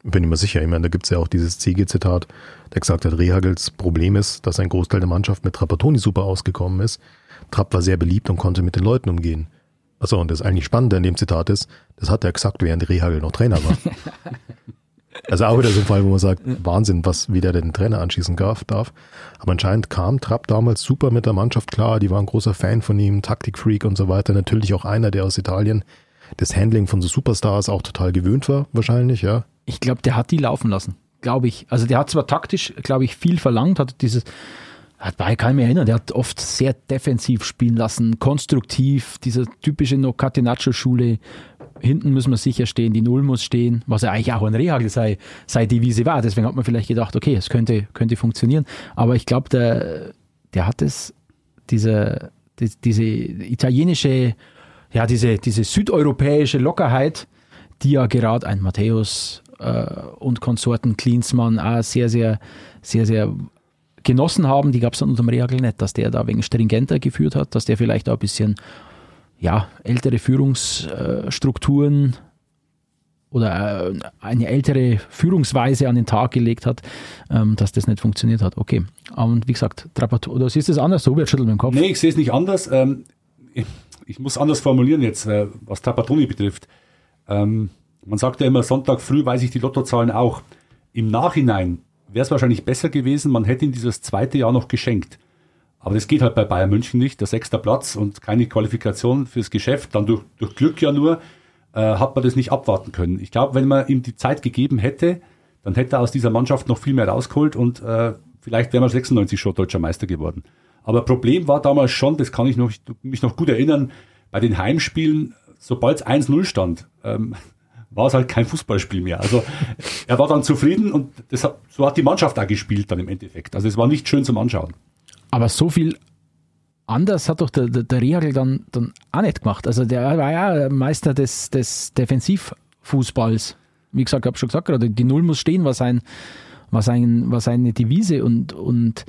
bin ich mir sicher. Ich meine, da gibt es ja auch dieses Ziege-Zitat, der gesagt hat, Rehagels Problem ist, dass ein Großteil der Mannschaft mit Trapattoni super ausgekommen ist. Trapp war sehr beliebt und konnte mit den Leuten umgehen. Achso, und das eigentlich Spannende an dem Zitat ist, das hat er gesagt, während Rehagel noch Trainer war. <laughs> Also auch wieder so ein Fall, wo man sagt, Wahnsinn, was wieder den Trainer anschießen darf. Aber anscheinend kam Trapp damals super mit der Mannschaft klar. Die waren ein großer Fan von ihm, Taktikfreak und so weiter. Natürlich auch einer, der aus Italien das Handling von so Superstars auch total gewöhnt war, wahrscheinlich, ja. Ich glaube, der hat die laufen lassen, glaube ich. Also der hat zwar taktisch, glaube ich, viel verlangt, hat dieses, hat bei kann ich erinnern, der hat oft sehr defensiv spielen lassen, konstruktiv, diese typische No Catenaccio-Schule, hinten müssen wir sicher stehen, die Null muss stehen, was ja eigentlich auch ein Rehagel sei, sei Devise war. Deswegen hat man vielleicht gedacht, okay, es könnte, könnte funktionieren. Aber ich glaube, der, der hat es, diese, die, diese italienische, ja, diese, diese südeuropäische Lockerheit, die ja gerade ein Matthäus äh, und Konsorten Klinsmann auch sehr, sehr, sehr, sehr genossen haben, die gab es dann unter dem Rehagel nicht, dass der da wegen stringenter geführt hat, dass der vielleicht auch ein bisschen ja, ältere Führungsstrukturen oder äh, eine ältere Führungsweise an den Tag gelegt hat, ähm, dass das nicht funktioniert hat. Okay. Und wie gesagt, Trapattoni, oder siehst du es anders? So wird schüttelt mit dem Kopf. Nee, ich sehe es nicht anders. Ähm, ich muss anders formulieren jetzt, äh, was Trapattoni betrifft. Ähm, man sagt ja immer, Sonntag früh weiß ich die Lottozahlen auch. Im Nachhinein wäre es wahrscheinlich besser gewesen, man hätte ihm dieses zweite Jahr noch geschenkt. Aber das geht halt bei Bayern München nicht. Der sechste Platz und keine Qualifikation fürs Geschäft, dann durch, durch Glück ja nur, äh, hat man das nicht abwarten können. Ich glaube, wenn man ihm die Zeit gegeben hätte, dann hätte er aus dieser Mannschaft noch viel mehr rausgeholt und äh, vielleicht wäre man 96 schon deutscher Meister geworden. Aber Problem war damals schon, das kann ich noch, mich noch gut erinnern, bei den Heimspielen, sobald es 1-0 stand, ähm, war es halt kein Fußballspiel mehr. Also er war dann zufrieden und das hat, so hat die Mannschaft auch gespielt dann im Endeffekt. Also es war nicht schön zum Anschauen. Aber so viel anders hat doch der, der, der Riagel dann, dann auch nicht gemacht. Also der war ja Meister des, des Defensivfußballs. Wie gesagt, ich habe schon gesagt gerade, die Null muss stehen, war, sein, war, sein, war seine Devise und, und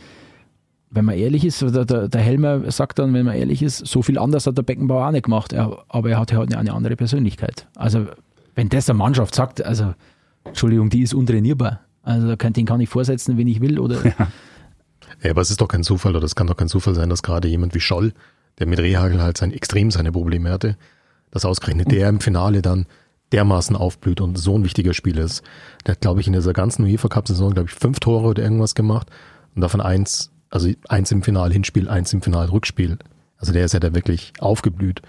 wenn man ehrlich ist, der, der, Helmer sagt dann, wenn man ehrlich ist, so viel anders hat der Beckenbauer auch nicht gemacht, er, aber er hatte halt eine andere Persönlichkeit. Also wenn das der Mannschaft sagt, also Entschuldigung, die ist untrainierbar. Also den kann ich vorsetzen, wenn ich will oder <laughs> ja. Ja, aber es ist doch kein Zufall, oder es kann doch kein Zufall sein, dass gerade jemand wie Scholl, der mit Rehagel halt sein, extrem seine Probleme hatte, dass ausgerechnet der im Finale dann dermaßen aufblüht und so ein wichtiger Spieler ist. Der hat, glaube ich, in dieser ganzen UEFA Cup-Saison, glaube ich, fünf Tore oder irgendwas gemacht und davon eins, also eins im Finale Hinspiel, eins im Finale Rückspiel. Also der ist ja da wirklich aufgeblüht.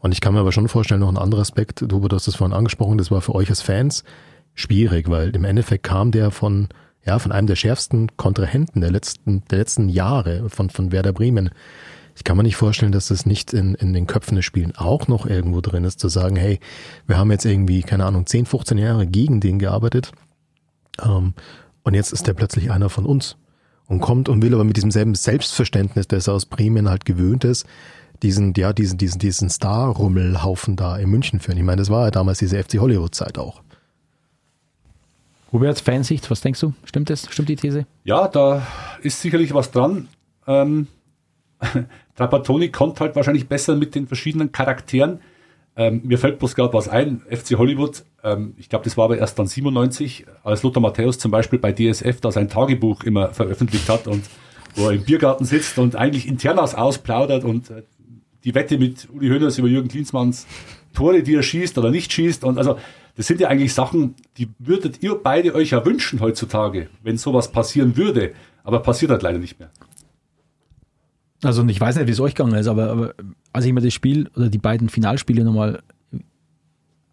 Und ich kann mir aber schon vorstellen, noch ein anderer Aspekt, du, hast das vorhin angesprochen, das war für euch als Fans schwierig, weil im Endeffekt kam der von ja, von einem der schärfsten Kontrahenten der letzten, der letzten Jahre von, von Werder Bremen. Ich kann mir nicht vorstellen, dass das nicht in, in den Köpfen des Spielen auch noch irgendwo drin ist, zu sagen, hey, wir haben jetzt irgendwie, keine Ahnung, 10, 15 Jahre gegen den gearbeitet ähm, und jetzt ist der plötzlich einer von uns und kommt und will aber mit diesem selben Selbstverständnis, das er aus Bremen halt gewöhnt ist, diesen, ja, diesen, diesen, diesen Star-Rummelhaufen da in München führen. Ich meine, das war ja damals diese FC Hollywood-Zeit auch. Hubert, Fansicht, was denkst du? Stimmt das? Stimmt die These? Ja, da ist sicherlich was dran. Ähm, <laughs> Trapattoni kommt halt wahrscheinlich besser mit den verschiedenen Charakteren. Ähm, mir fällt bloß gerade was ein, FC Hollywood, ähm, ich glaube, das war aber erst dann 97, als Lothar Matthäus zum Beispiel bei DSF da sein Tagebuch immer veröffentlicht hat und wo er im Biergarten sitzt und eigentlich Internas ausplaudert und äh, die Wette mit Uli Hoeneß über Jürgen Klinsmanns Tore, die er schießt oder nicht schießt und also das sind ja eigentlich Sachen, die würdet ihr beide euch ja wünschen heutzutage, wenn sowas passieren würde. Aber passiert halt leider nicht mehr. Also ich weiß nicht, wie es euch gegangen ist, aber, aber als ich mir das Spiel oder die beiden Finalspiele nochmal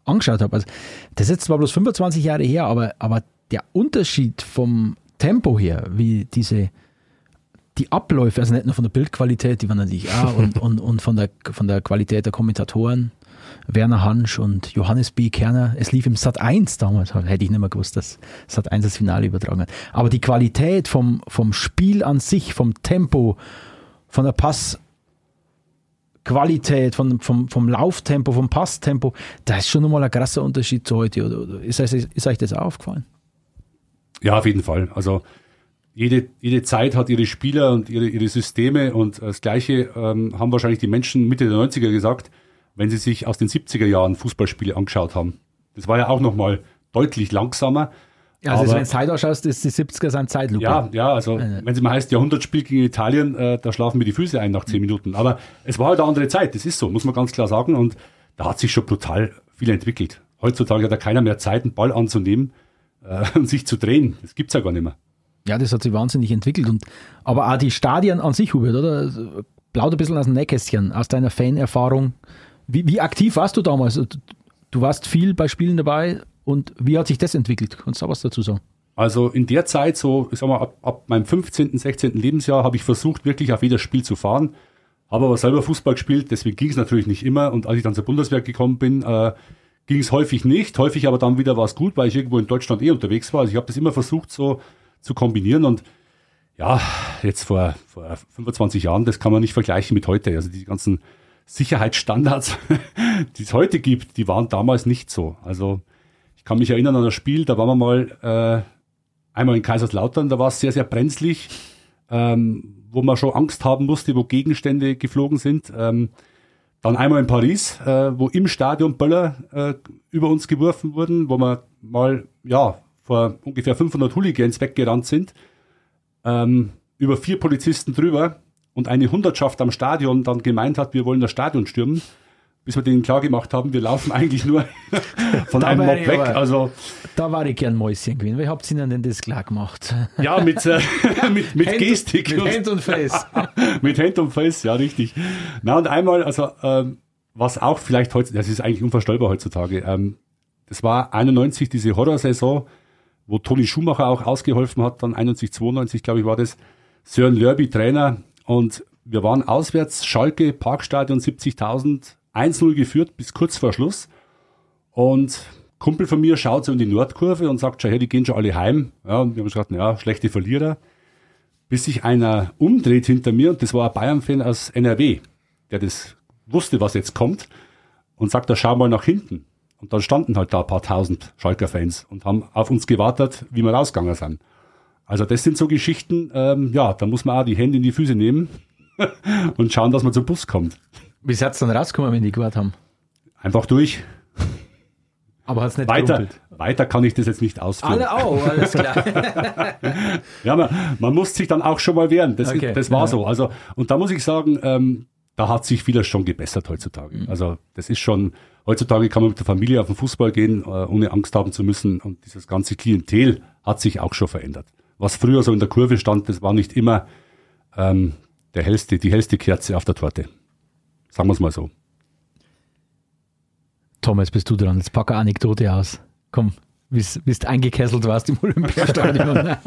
angeschaut habe, also das ist jetzt zwar bloß 25 Jahre her, aber, aber der Unterschied vom Tempo her, wie diese die Abläufe, also nicht nur von der Bildqualität, die waren natürlich auch, und, <laughs> und, und von, der, von der Qualität der Kommentatoren, Werner Hansch und Johannes B. Kerner. Es lief im Sat 1 damals, hätte ich nicht mehr gewusst, dass Sat 1 das Finale übertragen hat. Aber die Qualität vom, vom Spiel an sich, vom Tempo, von der Passqualität, von, vom, vom Lauftempo, vom Passtempo, da ist schon nochmal ein krasser Unterschied zu heute. Oder, oder ist, ist euch das auch aufgefallen? Ja, auf jeden Fall. Also jede, jede Zeit hat ihre Spieler und ihre, ihre Systeme und das Gleiche ähm, haben wahrscheinlich die Menschen Mitte der 90er gesagt wenn Sie sich aus den 70er Jahren Fußballspiele angeschaut haben. Das war ja auch nochmal deutlich langsamer. Ja, also wenn du Zeit ausschaust, ist die 70er sein Zeitlupe. Ja, ja, also wenn es mal heißt Jahrhundertspiel gegen Italien, äh, da schlafen mir die Füße ein nach zehn Minuten. Aber es war halt eine andere Zeit, das ist so, muss man ganz klar sagen. Und da hat sich schon brutal viel entwickelt. Heutzutage hat da keiner mehr Zeit, einen Ball anzunehmen äh, <laughs> sich zu drehen. Das gibt's ja gar nicht mehr. Ja, das hat sich wahnsinnig entwickelt. Und, aber auch die Stadien an sich, Hubert, oder? Plaudert ein bisschen aus dem Nähkästchen, aus deiner Fanerfahrung. Wie, wie aktiv warst du damals? Du warst viel bei Spielen dabei und wie hat sich das entwickelt? Kannst du da was dazu sagen? Also in der Zeit, so ich sag mal, ab, ab meinem 15., 16. Lebensjahr, habe ich versucht, wirklich auf jedes Spiel zu fahren. Habe aber selber Fußball gespielt, deswegen ging es natürlich nicht immer. Und als ich dann zur Bundeswehr gekommen bin, äh, ging es häufig nicht. Häufig aber dann wieder war es gut, weil ich irgendwo in Deutschland eh unterwegs war. Also ich habe das immer versucht, so zu kombinieren. Und ja, jetzt vor, vor 25 Jahren, das kann man nicht vergleichen mit heute. Also die ganzen Sicherheitsstandards, <laughs> die es heute gibt, die waren damals nicht so. Also ich kann mich erinnern an das Spiel, da waren wir mal äh, einmal in Kaiserslautern, da war es sehr, sehr brenzlig, ähm, wo man schon Angst haben musste, wo Gegenstände geflogen sind. Ähm, dann einmal in Paris, äh, wo im Stadion Böller äh, über uns geworfen wurden, wo wir mal, ja, vor ungefähr 500 Hooligans weggerannt sind, ähm, über vier Polizisten drüber und eine Hundertschaft am Stadion dann gemeint hat, wir wollen das Stadion stürmen bis wir denen klar gemacht haben, wir laufen <laughs> eigentlich nur <laughs> von Da einem Mob weg. aber- Also Da war ich gern Mäuschen gewesen. Wie habt ihr ihnen denn das klar gemacht? ja, mit, äh, <laughs> mit, mit Hand- Gestik. Mit und- Hand und Face. mit Hand und Face, ja, richtig. Na, und einmal, also, ähm, was auch vielleicht heute, das ist eigentlich unvorstellbar heutzutage, ähm, das war 91 diese Horrorsaison, wo Toni Schumacher auch ausgeholfen hat, dann 91, 92, glaube ich, war das. Sören Lörby Trainer und wir waren auswärts, Schalke, Parkstadion, 70.000, 1-0 geführt bis kurz vor Schluss. Und Kumpel von mir schaut so in die Nordkurve und sagt, schau her, die gehen schon alle heim. Ja, und wir haben gesagt, ja, schlechte Verlierer bis sich einer umdreht hinter mir und das war ein Bayern-Fan aus NRW, der das wusste, was jetzt kommt und sagt, da schau mal nach hinten. Und dann standen halt da ein paar tausend Schalker-Fans und haben auf uns gewartet, wie wir rausgegangen sind. Also das sind so Geschichten, ähm, ja, da muss man auch die Hände in die Füße nehmen <laughs> und schauen, dass man zum Bus kommt. Wie seid ihr dann rausgekommen, wenn die gewartet haben? Einfach durch. Aber hat's nicht Weiter, gerumpelt? weiter kann ich das jetzt nicht ausführen. Alle auch, alles klar. <laughs> Ja, man, man muss sich dann auch schon mal wehren. Das, Okay. das war Ja. so. Also, und da muss ich sagen, ähm, da hat sich vieles schon gebessert heutzutage. Mhm. Also, das ist schon, heutzutage kann man mit der Familie auf den Fußball gehen, äh, ohne Angst haben zu müssen. Und dieses ganze Klientel hat sich auch schon verändert. Was früher so in der Kurve stand, das war nicht immer ähm, der hellste, die hellste Kerze auf der Torte. Sagen wir es mal so. Thomas, bist du dran. Jetzt pack eine Anekdote aus. Komm, bis bis du eingekesselt warst im <laughs> Olympiastadion. <laughs>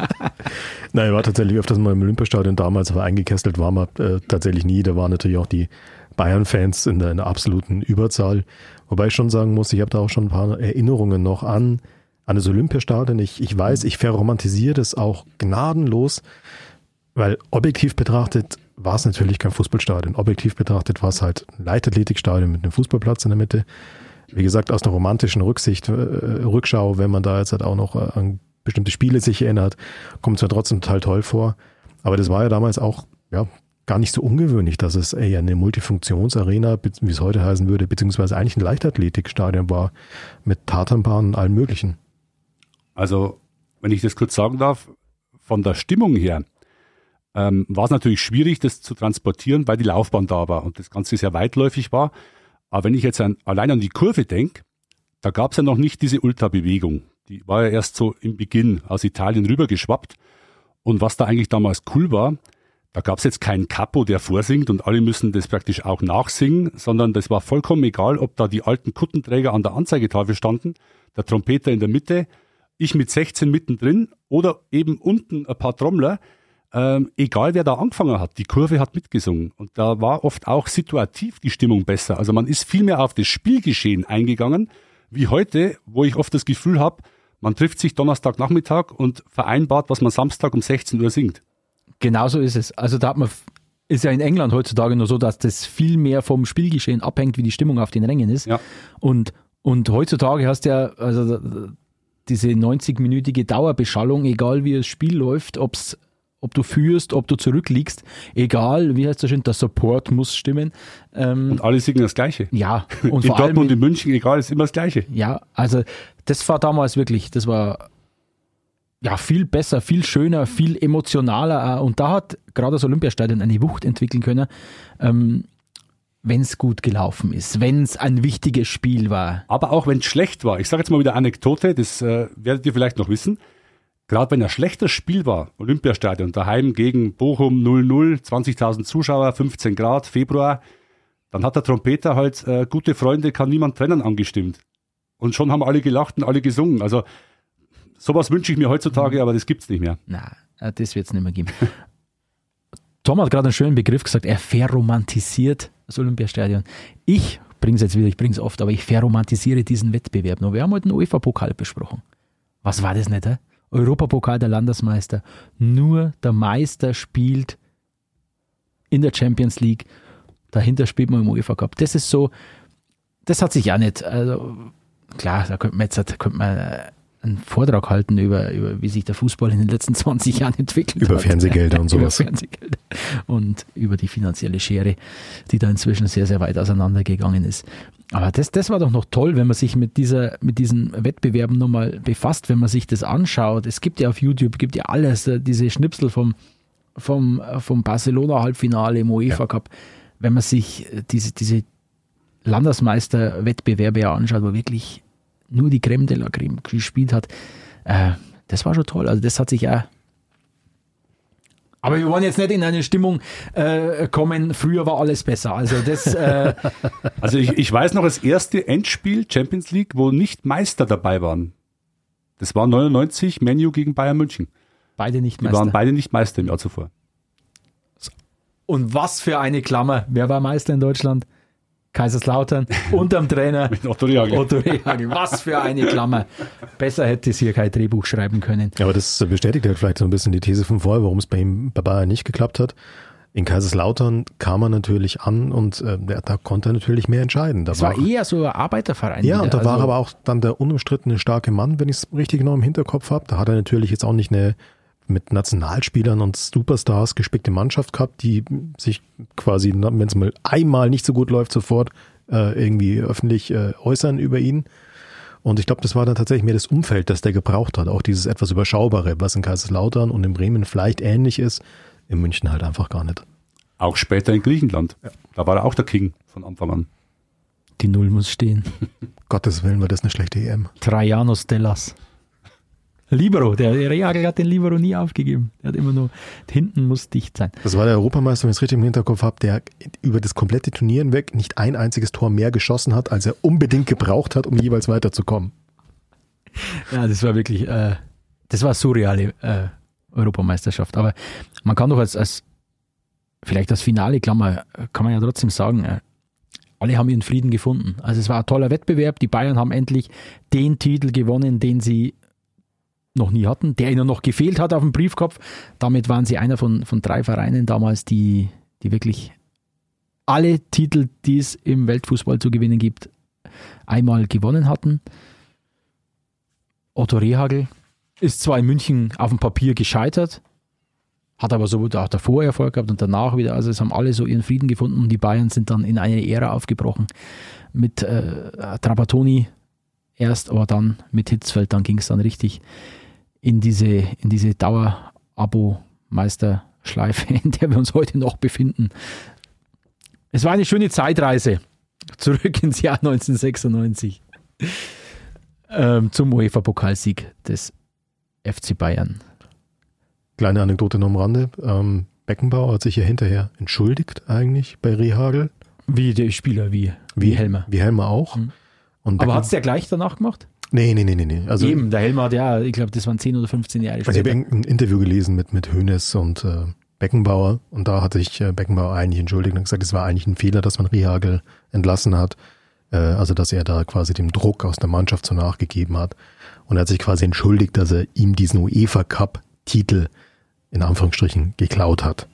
Nein, ich war tatsächlich öfters mal im Olympiastadion damals, aber eingekesselt war man äh, tatsächlich nie. Da waren natürlich auch die Bayern-Fans in der, in der absoluten Überzahl. Wobei ich schon sagen muss, ich habe da auch schon ein paar Erinnerungen noch an, an das Olympiastadion. Ich, ich weiß, ich verromantisiere das auch gnadenlos, weil objektiv betrachtet war es natürlich kein Fußballstadion. Objektiv betrachtet war es halt ein Leichtathletikstadion mit einem Fußballplatz in der Mitte. Wie gesagt, aus einer romantischen Rücksicht, äh, Rückschau, wenn man da jetzt halt auch noch äh, an bestimmte Spiele sich erinnert, kommt es mir trotzdem total toll vor. Aber das war ja damals auch ja, gar nicht so ungewöhnlich, dass es eher eine Multifunktionsarena, wie es heute heißen würde, beziehungsweise eigentlich ein Leichtathletikstadion war mit Tatanbahnen und allem Möglichen. Also, wenn ich das kurz sagen darf, von der Stimmung her ähm, war es natürlich schwierig, das zu transportieren, weil die Laufbahn da war und das Ganze sehr weitläufig war. Aber wenn ich jetzt an, allein an die Kurve denke, da gab es ja noch nicht diese Ultrabewegung. Die war ja erst so im Beginn aus Italien rübergeschwappt. Und was da eigentlich damals cool war, da gab es jetzt keinen Capo, der vorsingt und alle müssen das praktisch auch nachsingen, sondern das war vollkommen egal, ob da die alten Kuttenträger an der Anzeigetafel standen, der Trompeter in der Mitte, ich mit 16 mittendrin oder eben unten ein paar Trommler. Ähm, egal wer da angefangen hat, die Kurve hat mitgesungen. Und da war oft auch situativ die Stimmung besser. Also man ist viel mehr auf das Spielgeschehen eingegangen, wie heute, wo ich oft das Gefühl habe, man trifft sich Donnerstagnachmittag und vereinbart, was man Samstag um 16 Uhr singt. Genauso ist es. Also da hat man, ist ja in England heutzutage nur so, dass das viel mehr vom Spielgeschehen abhängt, wie die Stimmung auf den Rängen ist. Ja. Und, und heutzutage hast du ja, also diese 90-minütige Dauerbeschallung, egal wie das Spiel läuft, ob's, ob du führst, ob du zurückliegst, egal, wie heißt das schön, der Support muss stimmen. Ähm, Und alle singen das Gleiche. ja, <laughs> und in Dortmund, in München, egal, ist immer das Gleiche. ja, also das war damals wirklich, das war ja viel besser, viel schöner, viel emotionaler auch. und da hat gerade das Olympiastadion eine Wucht entwickeln können. Ähm, wenn es gut gelaufen ist, wenn es ein wichtiges Spiel war. Aber auch wenn es schlecht war. Ich sage jetzt mal wieder Anekdote, das äh, werdet ihr vielleicht noch wissen. Gerade wenn ein schlechtes Spiel war, Olympiastadion, daheim gegen Bochum 0-0, 20.000 Zuschauer, 15 Grad, Februar, dann hat der Trompeter halt äh, gute Freunde, kann niemand trennen angestimmt. Und schon haben alle gelacht und alle gesungen. Also sowas wünsche ich mir heutzutage, aber das gibt's nicht mehr. Na, äh, das wird es nicht mehr geben. <laughs> Tom hat gerade einen schönen Begriff gesagt, er verromantisiert das Olympiastadion. Ich bringe es jetzt wieder, ich bringe es oft, aber ich verromantisiere diesen Wettbewerb noch. Wir haben heute den UEFA-Pokal besprochen. Was war das nicht? He? Europapokal der Landesmeister. Nur der Meister spielt in der Champions League. Dahinter spielt man im UEFA Cup. Das ist so, das hat sich auch nicht. Also, klar, da könnte man jetzt könnte man einen Vortrag halten über, über, wie sich der Fußball in den letzten 20 Jahren entwickelt Über hat. Fernsehgelder und <laughs> sowas. Über Fernsehgelder und über die finanzielle Schere, die da inzwischen sehr, sehr weit auseinandergegangen ist. Aber das, das war doch noch toll, wenn man sich mit, dieser, mit diesen Wettbewerben nochmal befasst, wenn man sich das anschaut. Es gibt ja auf YouTube, gibt ja alles, äh, diese Schnipsel vom, vom, äh, vom Barcelona-Halbfinale im UEFA Cup. Wenn man sich äh, diese, diese Landesmeister-Wettbewerbe ja anschaut, wo wirklich nur die Creme de la Creme gespielt hat, äh, das war schon toll. Also das hat sich ja aber wir wollen jetzt nicht in eine Stimmung äh, kommen, früher war alles besser. Also das äh, <laughs> Also ich, ich weiß noch das erste Endspiel Champions League, wo nicht Meister dabei waren. Das war 99 Menu gegen Bayern München. beide nicht Die Meister. waren beide nicht Meister im Jahr zuvor. Und was für eine Klammer. Wer war Meister in Deutschland? Kaiserslautern <laughs> unterm Trainer Mit Otto Rehagel. Otto Rehagel. Was für eine Klammer. Besser hätte es hier kein Drehbuch schreiben können. Ja, aber das bestätigt halt vielleicht so ein bisschen die These von vorher, warum es bei ihm bei Bayern nicht geklappt hat. In Kaiserslautern kam er natürlich an und äh, der- da konnte er natürlich mehr entscheiden. Da Es war eher so ein Arbeiterverein. ja, wieder. und da war Also, aber auch dann der unumstrittene starke Mann, wenn ich es richtig noch im Hinterkopf habe. Da hat er natürlich jetzt auch nicht eine mit Nationalspielern und Superstars gespickte Mannschaft gehabt, die sich quasi, wenn es mal einmal nicht so gut läuft, sofort äh, irgendwie öffentlich äh, äußern über ihn. Und ich glaube, das war dann tatsächlich mehr das Umfeld, das der gebraucht hat. Auch dieses etwas Überschaubare, was in Kaiserslautern und in Bremen vielleicht ähnlich ist, in München halt einfach gar nicht. Auch später in Griechenland. Da war er auch der King von Anfang an. die Null muss stehen. <laughs> Gottes Willen war das eine schlechte EM. Traiano Stellas. Libero, der Rehagel hat den Libero nie aufgegeben. Der hat immer nur, hinten muss dicht sein. Das war der Europameister, wenn ich es richtig im Hinterkopf habe, der über das komplette Turnier hinweg nicht ein einziges Tor mehr geschossen hat, als er unbedingt gebraucht hat, um jeweils weiterzukommen. Ja, das war wirklich, äh, das war surreale äh, Europameisterschaft. Aber man kann doch als, als vielleicht das Finale, Klammer, kann man ja trotzdem sagen, äh, alle haben ihren Frieden gefunden. Also es war ein toller Wettbewerb. Die Bayern haben endlich den Titel gewonnen, den sie noch nie hatten, der ihnen noch gefehlt hat auf dem Briefkopf. Damit waren sie einer von, von drei Vereinen damals, die, die wirklich alle Titel, die es im Weltfußball zu gewinnen gibt, einmal gewonnen hatten. Otto Rehagel ist zwar in München auf dem Papier gescheitert, hat aber so auch davor Erfolg gehabt und danach wieder. Also es haben alle so ihren Frieden gefunden und die Bayern sind dann in eine Ära aufgebrochen. Mit äh, Trapattoni erst, aber dann mit Hitzfeld, dann ging es dann richtig in diese, in diese Dauer-Abo-Meisterschleife, in der wir uns heute noch befinden. Es war eine schöne Zeitreise zurück ins Jahr 1996 ähm, zum UEFA-Pokalsieg des FC Bayern. Kleine Anekdote noch am Rande. Ähm, Beckenbauer hat sich ja hinterher entschuldigt eigentlich bei Rehagel. Wie der Spieler, wie, wie Helmer. Wie Helmer auch. Mhm. Und Aber hat es der gleich danach gemacht? Nee, nee, nee, nee, nee. Also, Eben, der Helmer hat ja, ich glaube, das waren 10 oder 15 Jahre also ich habe später. ein Interview gelesen mit, mit Hönes und äh, Beckenbauer und da hat sich äh, Beckenbauer eigentlich entschuldigt und gesagt, es war eigentlich ein Fehler, dass man Rehagel entlassen hat. Äh, also, dass er da quasi dem Druck aus der Mannschaft so nachgegeben hat. Und er hat sich quasi entschuldigt, dass er ihm diesen UEFA Cup Titel in Anführungsstrichen geklaut hat.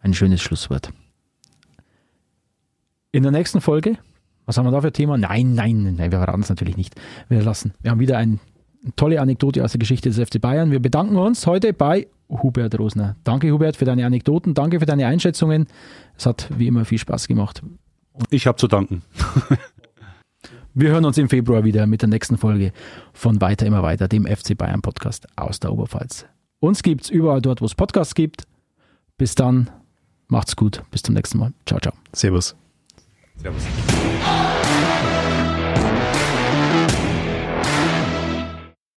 Ein schönes Schlusswort. In der nächsten Folge, was haben wir da für ein Thema? Nein, nein, nein, wir verraten es natürlich nicht. Wir lassen. Wir haben wieder eine tolle Anekdote aus der Geschichte des FC Bayern. Wir bedanken uns heute bei Hubert Rosner. Danke, Hubert, für deine Anekdoten. Danke für deine Einschätzungen. Es hat wie immer viel Spaß gemacht. Ich habe zu danken. <laughs> Wir hören uns im Februar wieder mit der nächsten Folge von Weiter immer weiter, dem FC Bayern Podcast aus der Oberpfalz. Uns gibt's überall dort, wo es Podcasts gibt. Bis dann, Macht's gut. Bis zum nächsten Mal. Ciao, ciao. Servus. Servus.